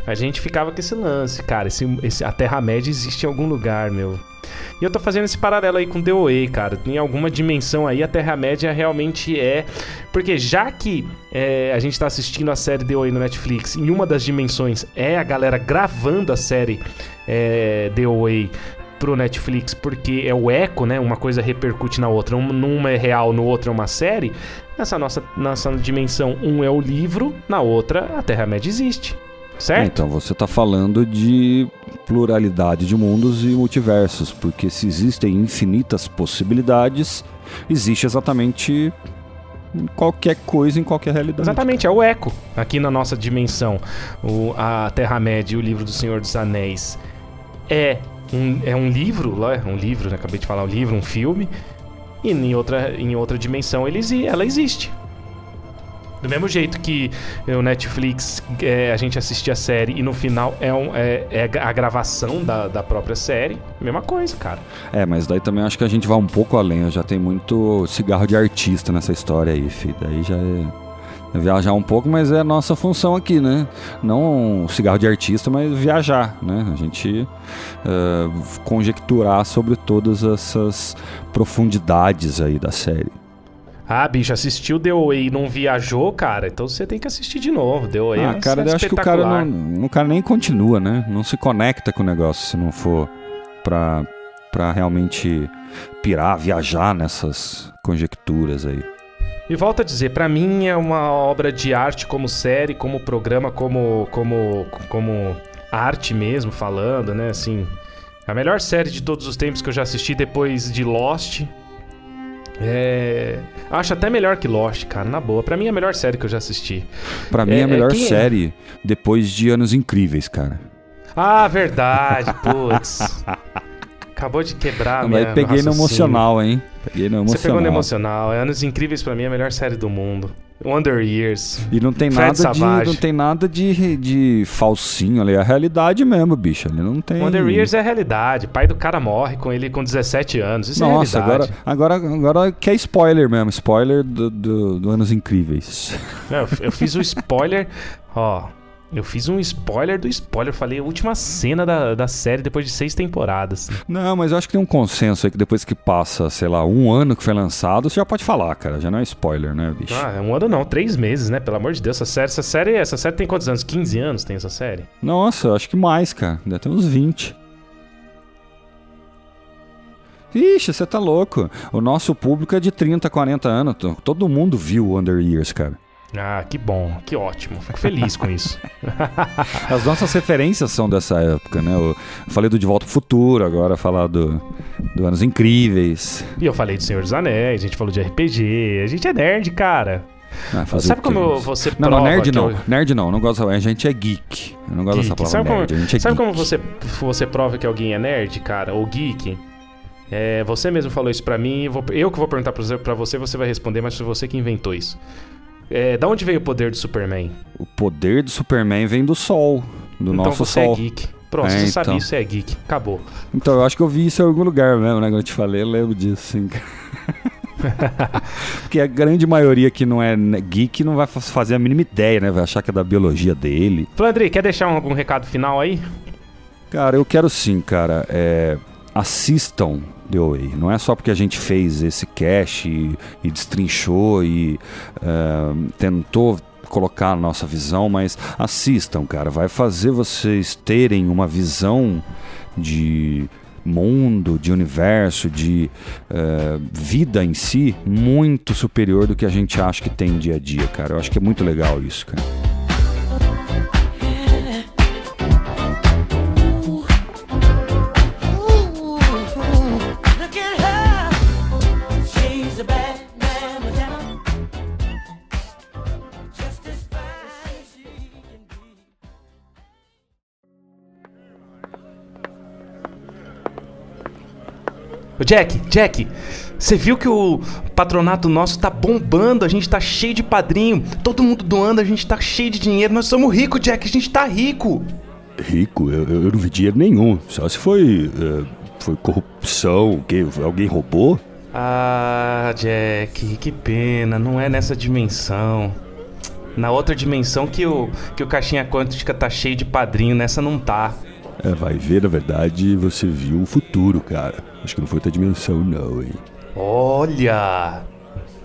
A gente ficava com esse lance, cara. Esse, esse, a Terra-média existe em algum lugar, meu. E eu tô fazendo esse paralelo aí com DOA, cara. Em alguma dimensão aí, a Terra-média realmente é. Porque já que é, a gente tá assistindo a série DOA no Netflix, em uma das dimensões é a galera gravando a série é, DOA pro Netflix, porque é o eco, né? Uma coisa repercute na outra. Numa é real, no outro é uma série. Nessa nossa, nossa dimensão, um é o livro, na outra a Terra-média existe. Certo? Então você está falando de pluralidade de mundos e multiversos, porque se existem infinitas possibilidades, existe exatamente qualquer coisa em qualquer realidade. Exatamente, é o eco aqui na nossa dimensão. O, a Terra-média e o livro do Senhor dos Anéis é um, é um livro, um livro, né? acabei de falar um livro, um filme, e em outra, em outra dimensão ele, ela existe. Do mesmo jeito que o Netflix, é, a gente assistia a série e no final é, um, é, é, a gravação da, da própria série, mesma coisa, cara. É, mas daí também acho que a gente vai um pouco além, já tem muito cigarro de artista nessa história aí, filho. Daí já é viajar um pouco, mas é a nossa função aqui, né? Não um cigarro de artista, mas viajar, né? A gente uh, conjecturar sobre todas essas profundidades aí da série. Ah, bicho, assistiu The Way e não viajou, cara, então você tem que assistir de novo. The Way ah, é cara, eu acho que o cara, não, o cara nem continua, né? Não se conecta com o negócio se não for pra, pra realmente pirar, viajar nessas conjecturas aí. E volto a dizer, para mim é uma obra de arte como série, como programa, como como como arte mesmo falando, né? Assim, a melhor série de todos os tempos que eu já assisti depois de Lost. É... Acho até melhor que Lost, cara, na boa. Pra mim é a melhor série que eu já assisti. Pra mim é, é a melhor é série depois de Anos Incríveis, cara. Ah, verdade, putz. Acabou de quebrar a minha, peguei no emocional, hein? Peguei no emocional. Você pegou no emocional. É Anos Incríveis pra mim é a melhor série do mundo. Wonder Years. E não tem Fred nada de não tem nada de, de falsinho ali, é a realidade mesmo, bicho. Ali não tem. Wonder Years é a realidade. pai do cara morre com ele com 17 anos. Isso Nossa, é realidade. agora agora agora que é spoiler mesmo, spoiler do, do, do Anos Incríveis. eu, eu fiz o spoiler, ó, eu fiz um spoiler do spoiler. Falei a última cena da, da série depois de seis temporadas. Não, mas eu acho que tem um consenso aí que depois que passa, sei lá, um ano que foi lançado, você já pode falar, cara. Já não é spoiler, né, bicho? Ah, é um ano não, três meses, né? Pelo amor de Deus, essa série, essa série, essa série tem quantos anos? 15 anos tem essa série? Nossa, acho que mais, cara. Deve ter uns 20. Ixi, você tá louco. O nosso público é de 30, 40 anos. Todo mundo viu Under Years, cara. Ah, que bom, que ótimo. Fico feliz com isso. As nossas referências são dessa época, né? Eu falei do De Volta ao Futuro, agora falar do, do Anos Incríveis. E eu falei do Senhor dos Anéis, a gente falou de RPG. A gente é nerd, cara. Ah, Sabe como você não, não, nerd não. Eu... Nerd não, não gosto. A gente é geek. Eu não gosto geek. dessa palavra sabe nerd. Como, é sabe geek. como você, você prova que alguém é nerd, cara? Ou geek? É, você mesmo falou isso pra mim. Eu, vou, eu que vou perguntar pra você, você vai responder, mas foi você que inventou isso. É, da onde veio o poder do Superman? O poder do Superman vem do Sol, do então nosso você é Sol. é geek. Pronto, é, você então. sabe isso, é geek. Acabou. Então, eu acho que eu vi isso em algum lugar mesmo, né? Quando eu te falei, eu lembro disso, sim. Porque a grande maioria que não é geek não vai fazer a mínima ideia, né? Vai achar que é da biologia dele. Flandre, quer deixar algum recado final aí? Cara, eu quero sim, cara. É, assistam The Way. Não é só porque a gente fez esse cache e, e destrinchou e uh, tentou colocar a nossa visão, mas assistam, cara. Vai fazer vocês terem uma visão de mundo, de universo, de uh, vida em si muito superior do que a gente acha que tem dia a dia, cara. Eu acho que é muito legal isso, cara. Jack, Jack, você viu que o patronato nosso tá bombando, a gente tá cheio de padrinho, todo mundo doando, a gente tá cheio de dinheiro, nós somos ricos, Jack, a gente tá rico. Rico? Eu, eu não vi dinheiro nenhum. Só se foi. Uh, foi corrupção, que alguém roubou? Ah, Jack, que pena, não é nessa dimensão. Na outra dimensão que o, que o caixinha quântica tá cheio de padrinho, nessa não tá. É, vai ver, na verdade, você viu o futuro, cara. Acho que não foi outra dimensão, não, hein? Olha!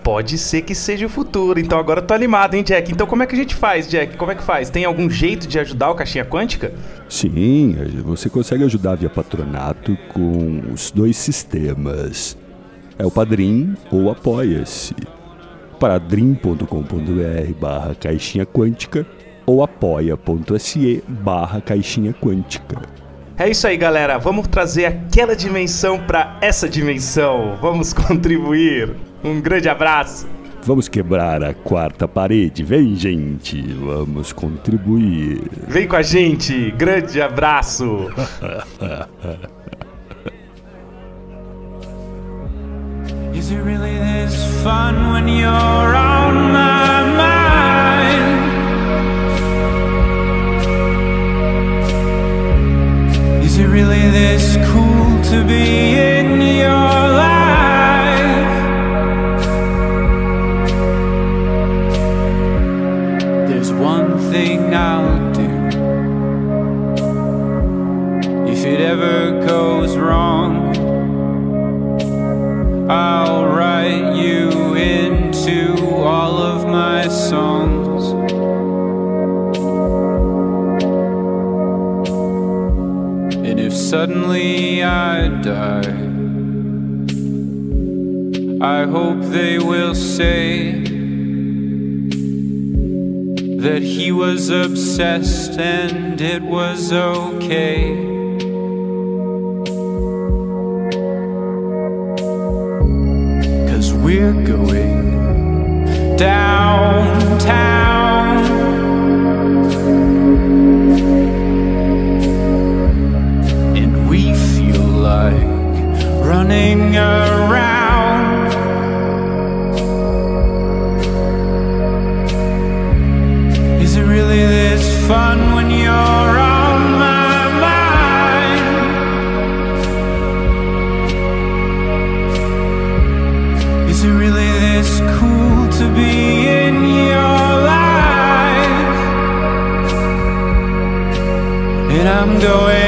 Pode ser que seja o futuro. Então agora eu tô animado, hein, Jack? Então como é que a gente faz, Jack? Como é que faz? Tem algum jeito de ajudar o Caixinha Quântica? Sim, você consegue ajudar via patronato com os dois sistemas. É o Padrim ou Apoia-se. padrim.com.br barra caixinha quântica ou apoia.se barra caixinha quântica. É isso aí, galera. Vamos trazer aquela dimensão para essa dimensão. Vamos contribuir. Um grande abraço. Vamos quebrar a quarta parede. Vem, gente. Vamos contribuir. Vem com a gente. Grande abraço. Is it really this fun when you're on my really this cool to be in your suddenly I die, I hope they will say that he was obsessed and it was okay. Cause we're going downtown. Is it really this fun when you're on my mind? Is it really this cool to be in your life? And I'm going